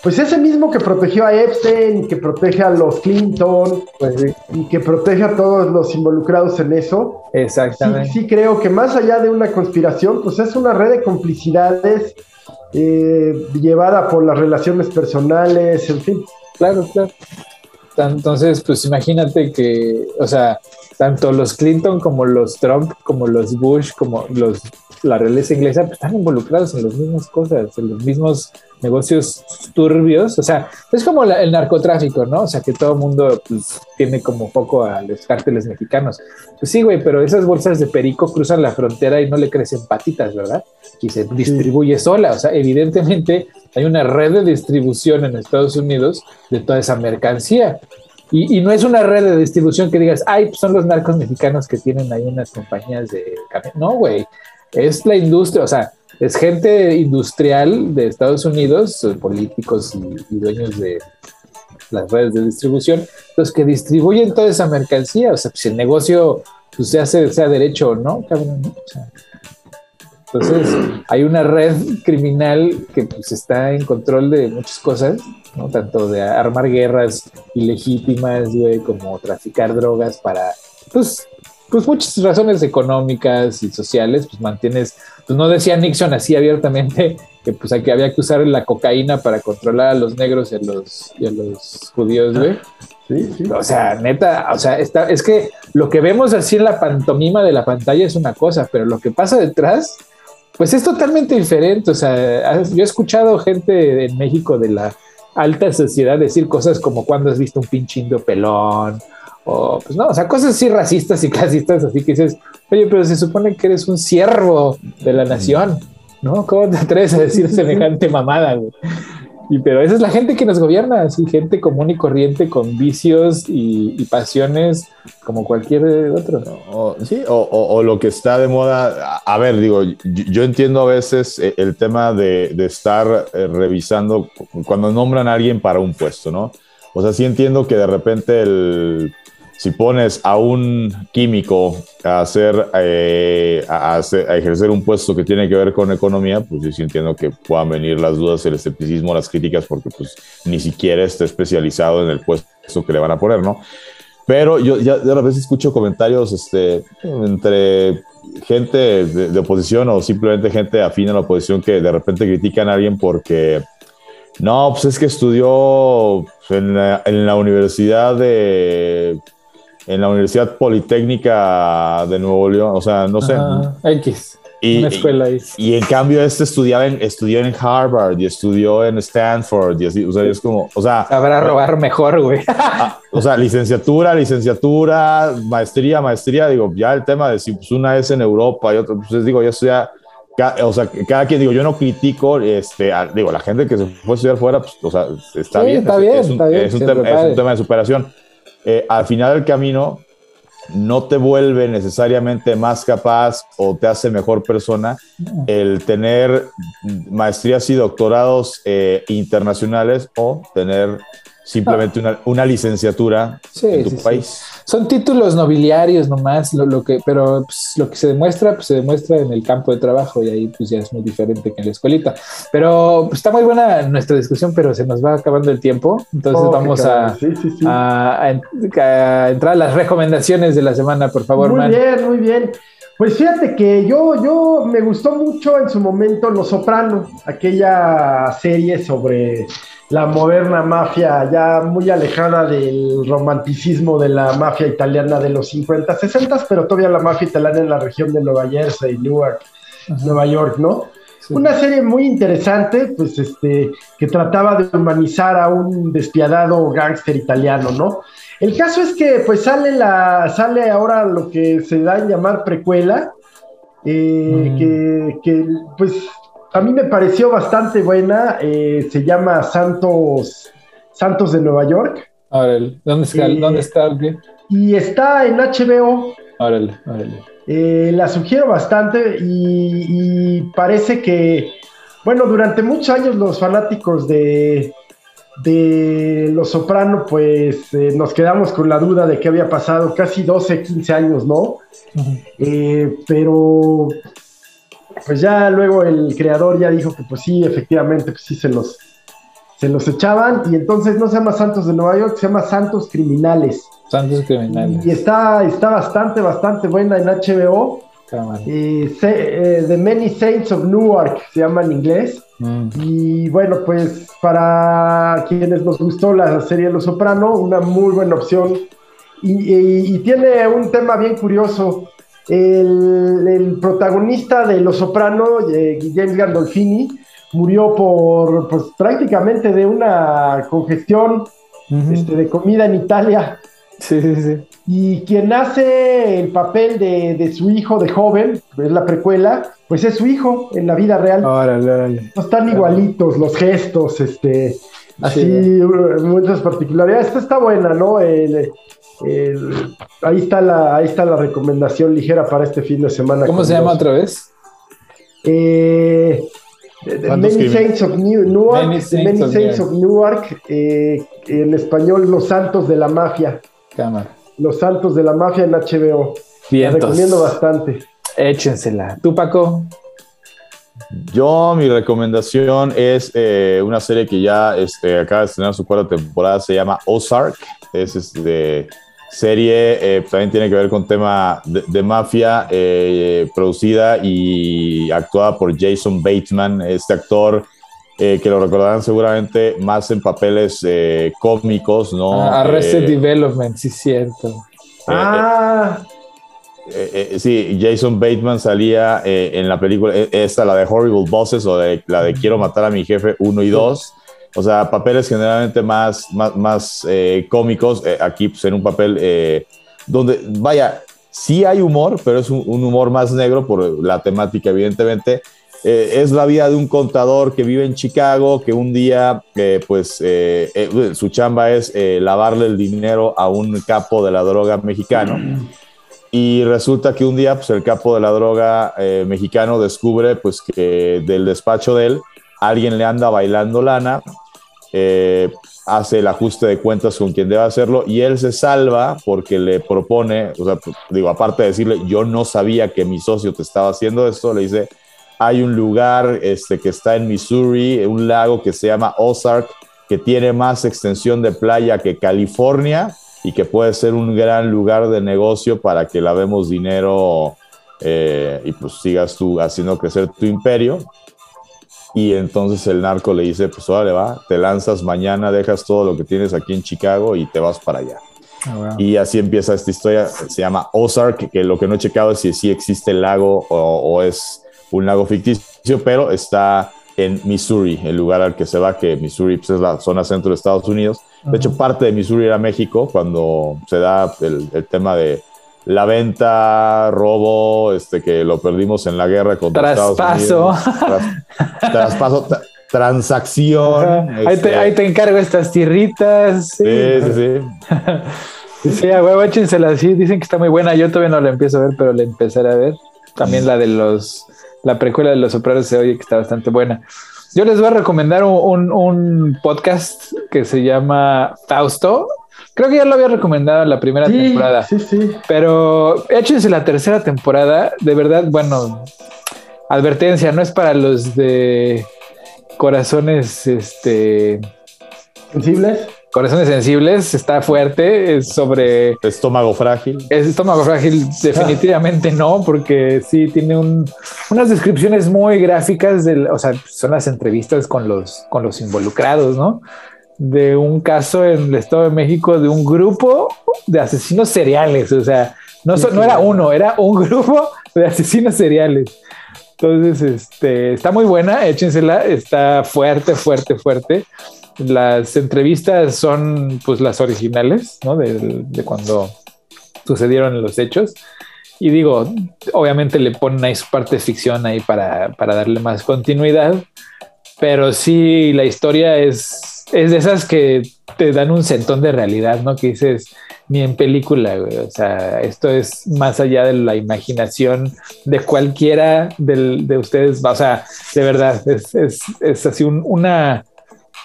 pues ese mismo que protegió a Epstein, que protege a los Clinton, pues y que protege a todos los involucrados en eso. Exactamente. Sí, sí, creo que más allá de una conspiración, pues es una red de complicidades eh, llevada por las relaciones personales, en fin. Claro, claro. Entonces, pues imagínate que, o sea, tanto los Clinton como los Trump, como los Bush, como los la realeza inglesa, pues están involucrados en las mismas cosas, en los mismos negocios turbios. O sea, es como el narcotráfico, ¿no? O sea, que todo el mundo pues, tiene como poco a los cárteles mexicanos. Pues sí, güey, pero esas bolsas de perico cruzan la frontera y no le crecen patitas, ¿verdad? Y se distribuye sola. O sea, evidentemente hay una red de distribución en Estados Unidos de toda esa mercancía. Y, no es una red de distribución que digas, ay, pues son los narcos mexicanos que tienen ahí unas compañías de No, güey. Es la industria, o sea, es gente industrial de Estados Unidos, políticos y, dueños de las redes de distribución, los que distribuyen toda esa mercancía. O sea, si el negocio pues, se hace, sea derecho o no, cabrón, ¿no? O sea, entonces, hay una red criminal que pues, está en control de muchas cosas, ¿no? Tanto de armar guerras ilegítimas, güey, como traficar drogas para, pues, pues muchas razones económicas y sociales, pues mantienes, pues no decía Nixon así abiertamente que pues que había que usar la cocaína para controlar a los negros y a los, y a los judíos, güey. Sí, sí. O sea, neta, o sea, está, es que lo que vemos así en la pantomima de la pantalla es una cosa, pero lo que pasa detrás pues es totalmente diferente. O sea, yo he escuchado gente en México de la alta sociedad decir cosas como cuando has visto un pinchindo pelón, o pues no, o sea, cosas así racistas y clasistas, así que dices, oye, pero se supone que eres un siervo de la nación, ¿no? ¿Cómo te atreves a decir semejante mamada, güey? Y, pero esa es la gente que nos gobierna, así, gente común y corriente con vicios y, pasiones como cualquier otro. O, sí, o, lo que está de moda. A ver, digo, yo, entiendo a veces eh, el tema de, estar eh, revisando cuando nombran a alguien para un puesto, ¿no? O sea, sí entiendo que de repente el si pones a un químico a hacer, eh, a, ejercer un puesto que tiene que ver con economía, pues yo sí entiendo que puedan venir las dudas, el escepticismo, las críticas, porque pues ni siquiera está especializado en el puesto que le van a poner, ¿no? Pero yo ya de repente escucho comentarios este, entre gente de, oposición o simplemente gente afín a la oposición que de repente critican a alguien porque no, pues es que estudió en en la universidad de en la Universidad Politécnica de Nuevo León, o sea, no sé. X. y, una escuela ahí. Y, en cambio este estudiaba en, estudió en Harvard y estudió en Stanford y así, o sea, es como, o sea... Sabrá robar mejor, güey. Ah, o sea, licenciatura, licenciatura, maestría, maestría, digo, ya el tema de si pues, una es en Europa y otra, pues digo, ya estudia o sea, cada quien, digo, yo no critico, este, digo, la gente que se fue a estudiar fuera, pues, o sea, está bien. Está bien, es, un, está bien, es, un tema, de superación. Eh, al final del camino, no te vuelve necesariamente más capaz o te hace mejor persona el tener maestrías y doctorados eh, internacionales o tener simplemente una, una licenciatura en tu país. Son títulos nobiliarios nomás, lo, lo que, pero pues, lo que se demuestra, pues se demuestra en el campo de trabajo y ahí pues ya es muy diferente que en la escuelita. Pero pues, está muy buena nuestra discusión, pero se nos va acabando el tiempo, entonces vamos a, a, entrar a las recomendaciones de la semana, por favor. Muy bien, muy bien. Pues fíjate que yo, yo me gustó mucho en su momento Los Soprano, aquella serie sobre la moderna mafia ya muy alejada del romanticismo de la mafia italiana de los 50, 60, pero todavía la mafia italiana en la región de Nueva Jersey, Newark, Nueva York, ¿no? Una serie muy interesante, pues este, que trataba de humanizar a un despiadado gángster italiano, ¿no? El caso es que pues sale la, sale ahora lo que se da en llamar precuela, eh, mm. que, que, pues a mí me pareció bastante buena. Eh, se llama Santos, Santos de Nueva York. Órale, ¿dónde está? ¿Dónde está? Y está en HBO. Órale. Eh, la sugiero bastante y, parece que, bueno, durante muchos años los fanáticos de, de Los Soprano, pues eh, nos quedamos con la duda de qué había pasado, casi 12, 15 años, ¿no? pero pues ya luego el creador ya dijo que pues sí, efectivamente, pues sí se los, se los echaban y entonces no se llama Santos de Nueva York, se llama Santos Criminales. Santos Criminales. Y está, está bastante, bastante buena en HBO. Eh, The Many Saints of Newark se llama en inglés. Mm. Y bueno, pues para quienes nos gustó la serie Los Soprano, una muy buena opción. y tiene un tema bien curioso. El, protagonista de Los Soprano, eh, James Gandolfini, murió por pues, prácticamente de una congestión este, de comida en Italia. Sí, sí, sí. Y quien hace el papel de, su hijo de joven, es la precuela, pues es su hijo en la vida real. Órale, No están igualitos los gestos, este, así, muchas particularidades. Esta está buena, ¿no? El, ahí, está la, ahí está la recomendación ligera para este fin de semana. ¿Cómo se llama otra vez? Eh, Many Saints of Newark, Many Saints, of, Newark eh, en español Los Santos de la Mafia. Cámara. Los Santos de la Mafia en HBO. Bien. recomiendo bastante. Échensela. ¿Tú, Paco? Yo, mi recomendación es eh, una serie que ya este, acaba de estrenar su cuarta temporada, se llama Ozark. Es este, serie, eh, también tiene que ver con tema de, mafia, eh, producida y actuada por Jason Bateman, este actor que lo recordarán seguramente más en papeles cómicos, ¿no? Ah, Arrested Development, sí, cierto. ah. sí, Jason Bateman salía en la película, esta, la de Horrible Bosses o de, la de Quiero matar a mi jefe 1 y 2. O sea, papeles generalmente más, más, eh, cómicos. Eh, aquí, pues, en un papel eh, donde, vaya, sí hay humor, pero es un, humor más negro por la temática, evidentemente. es la vida de un contador que vive en Chicago, que un día, pues, su chamba es lavarle el dinero a un capo de la droga mexicano. Y resulta que un día, pues, el capo de la droga mexicano descubre, pues, que del despacho de él, alguien le anda bailando lana eh, hace el ajuste de cuentas con quien debe hacerlo y él se salva porque le propone, o sea, digo, aparte de decirle, yo no sabía que mi socio te estaba haciendo esto, le dice, hay un lugar este, que está en Missouri, un lago que se llama Ozark, que tiene más extensión de playa que California y que puede ser un gran lugar de negocio para que lavemos dinero eh, y pues sigas tú haciendo crecer tu imperio. Y entonces el narco le dice, pues órale va, te lanzas mañana, dejas todo lo que tienes aquí en Chicago y te vas para allá. Ah, y así empieza esta historia, se llama Ozark, que lo que no he checado es si sí existe el lago o, es un lago ficticio, pero está en Missouri, el lugar al que se va, que Missouri pues, es la zona centro de Estados Unidos. De hecho, parte de Missouri era México cuando se da el, tema de la venta, robo, este, que lo perdimos en la guerra contra Traspaso. Estados Unidos. traspaso, transacción. Ahí, te, este ahí, te, encargo estas tierritas. Sí, sí, sí. sí, a huevo, échensela Sí, dicen que está muy buena. Yo todavía no la empiezo a ver, pero la empezaré a ver. También la de los, la precuela de los sopranos se oye que está bastante buena. Yo les voy a recomendar un, un, podcast que se llama Fausto. Creo que ya lo había recomendado en la primera temporada. Sí, sí. Pero échense la tercera temporada. De verdad, bueno, advertencia, no es para los de corazones este sensibles. Corazones sensibles, está fuerte, es sobre... Estómago frágil. Es estómago frágil, definitivamente no, porque sí tiene unas descripciones muy gráficas, de, o sea, son las entrevistas con los, con los involucrados, ¿no? De un caso en el Estado de México de un grupo de asesinos seriales, o sea, no, no era uno, era un grupo de asesinos seriales. Entonces, este, está muy buena, échensela, está fuerte, fuerte, fuerte. Las entrevistas son pues las originales, ¿no? De, cuando sucedieron los hechos. Y digo, obviamente le ponen ahí su parte de ficción ahí para, para darle más continuidad, pero sí la historia es, es de esas que te dan un centón de realidad, ¿no? Que dices, ni en película, güey. O sea, esto es más allá de la imaginación de cualquiera de ustedes. O sea, de verdad, es, es, así una,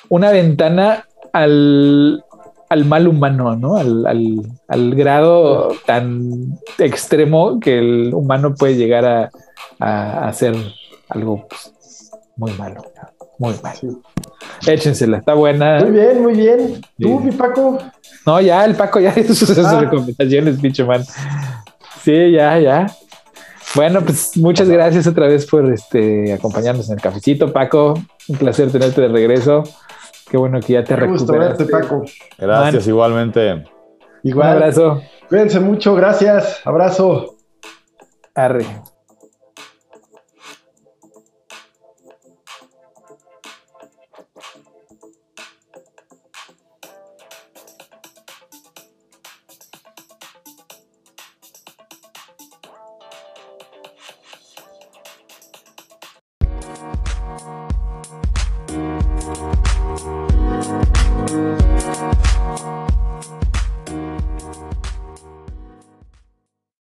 una ventana al, al mal humano, ¿no? Al, al, grado tan extremo que el humano puede llegar a, a hacer algo pues, muy malo, muy malo. Échensela, está buena. Muy bien, muy bien. ¿Tú, mi Paco? No, ya, el Paco ya hizo sus ah. recomendaciones, pinche man. Sí, ya, ya. Bueno, pues muchas gracias otra vez por este, acompañarnos en el cafecito, Paco. Un placer tenerte de regreso. Qué bueno que ya te recuperaste. Paco. Gracias, igualmente. Igual. Un abrazo. Cuídense mucho, gracias. Abrazo. Arre.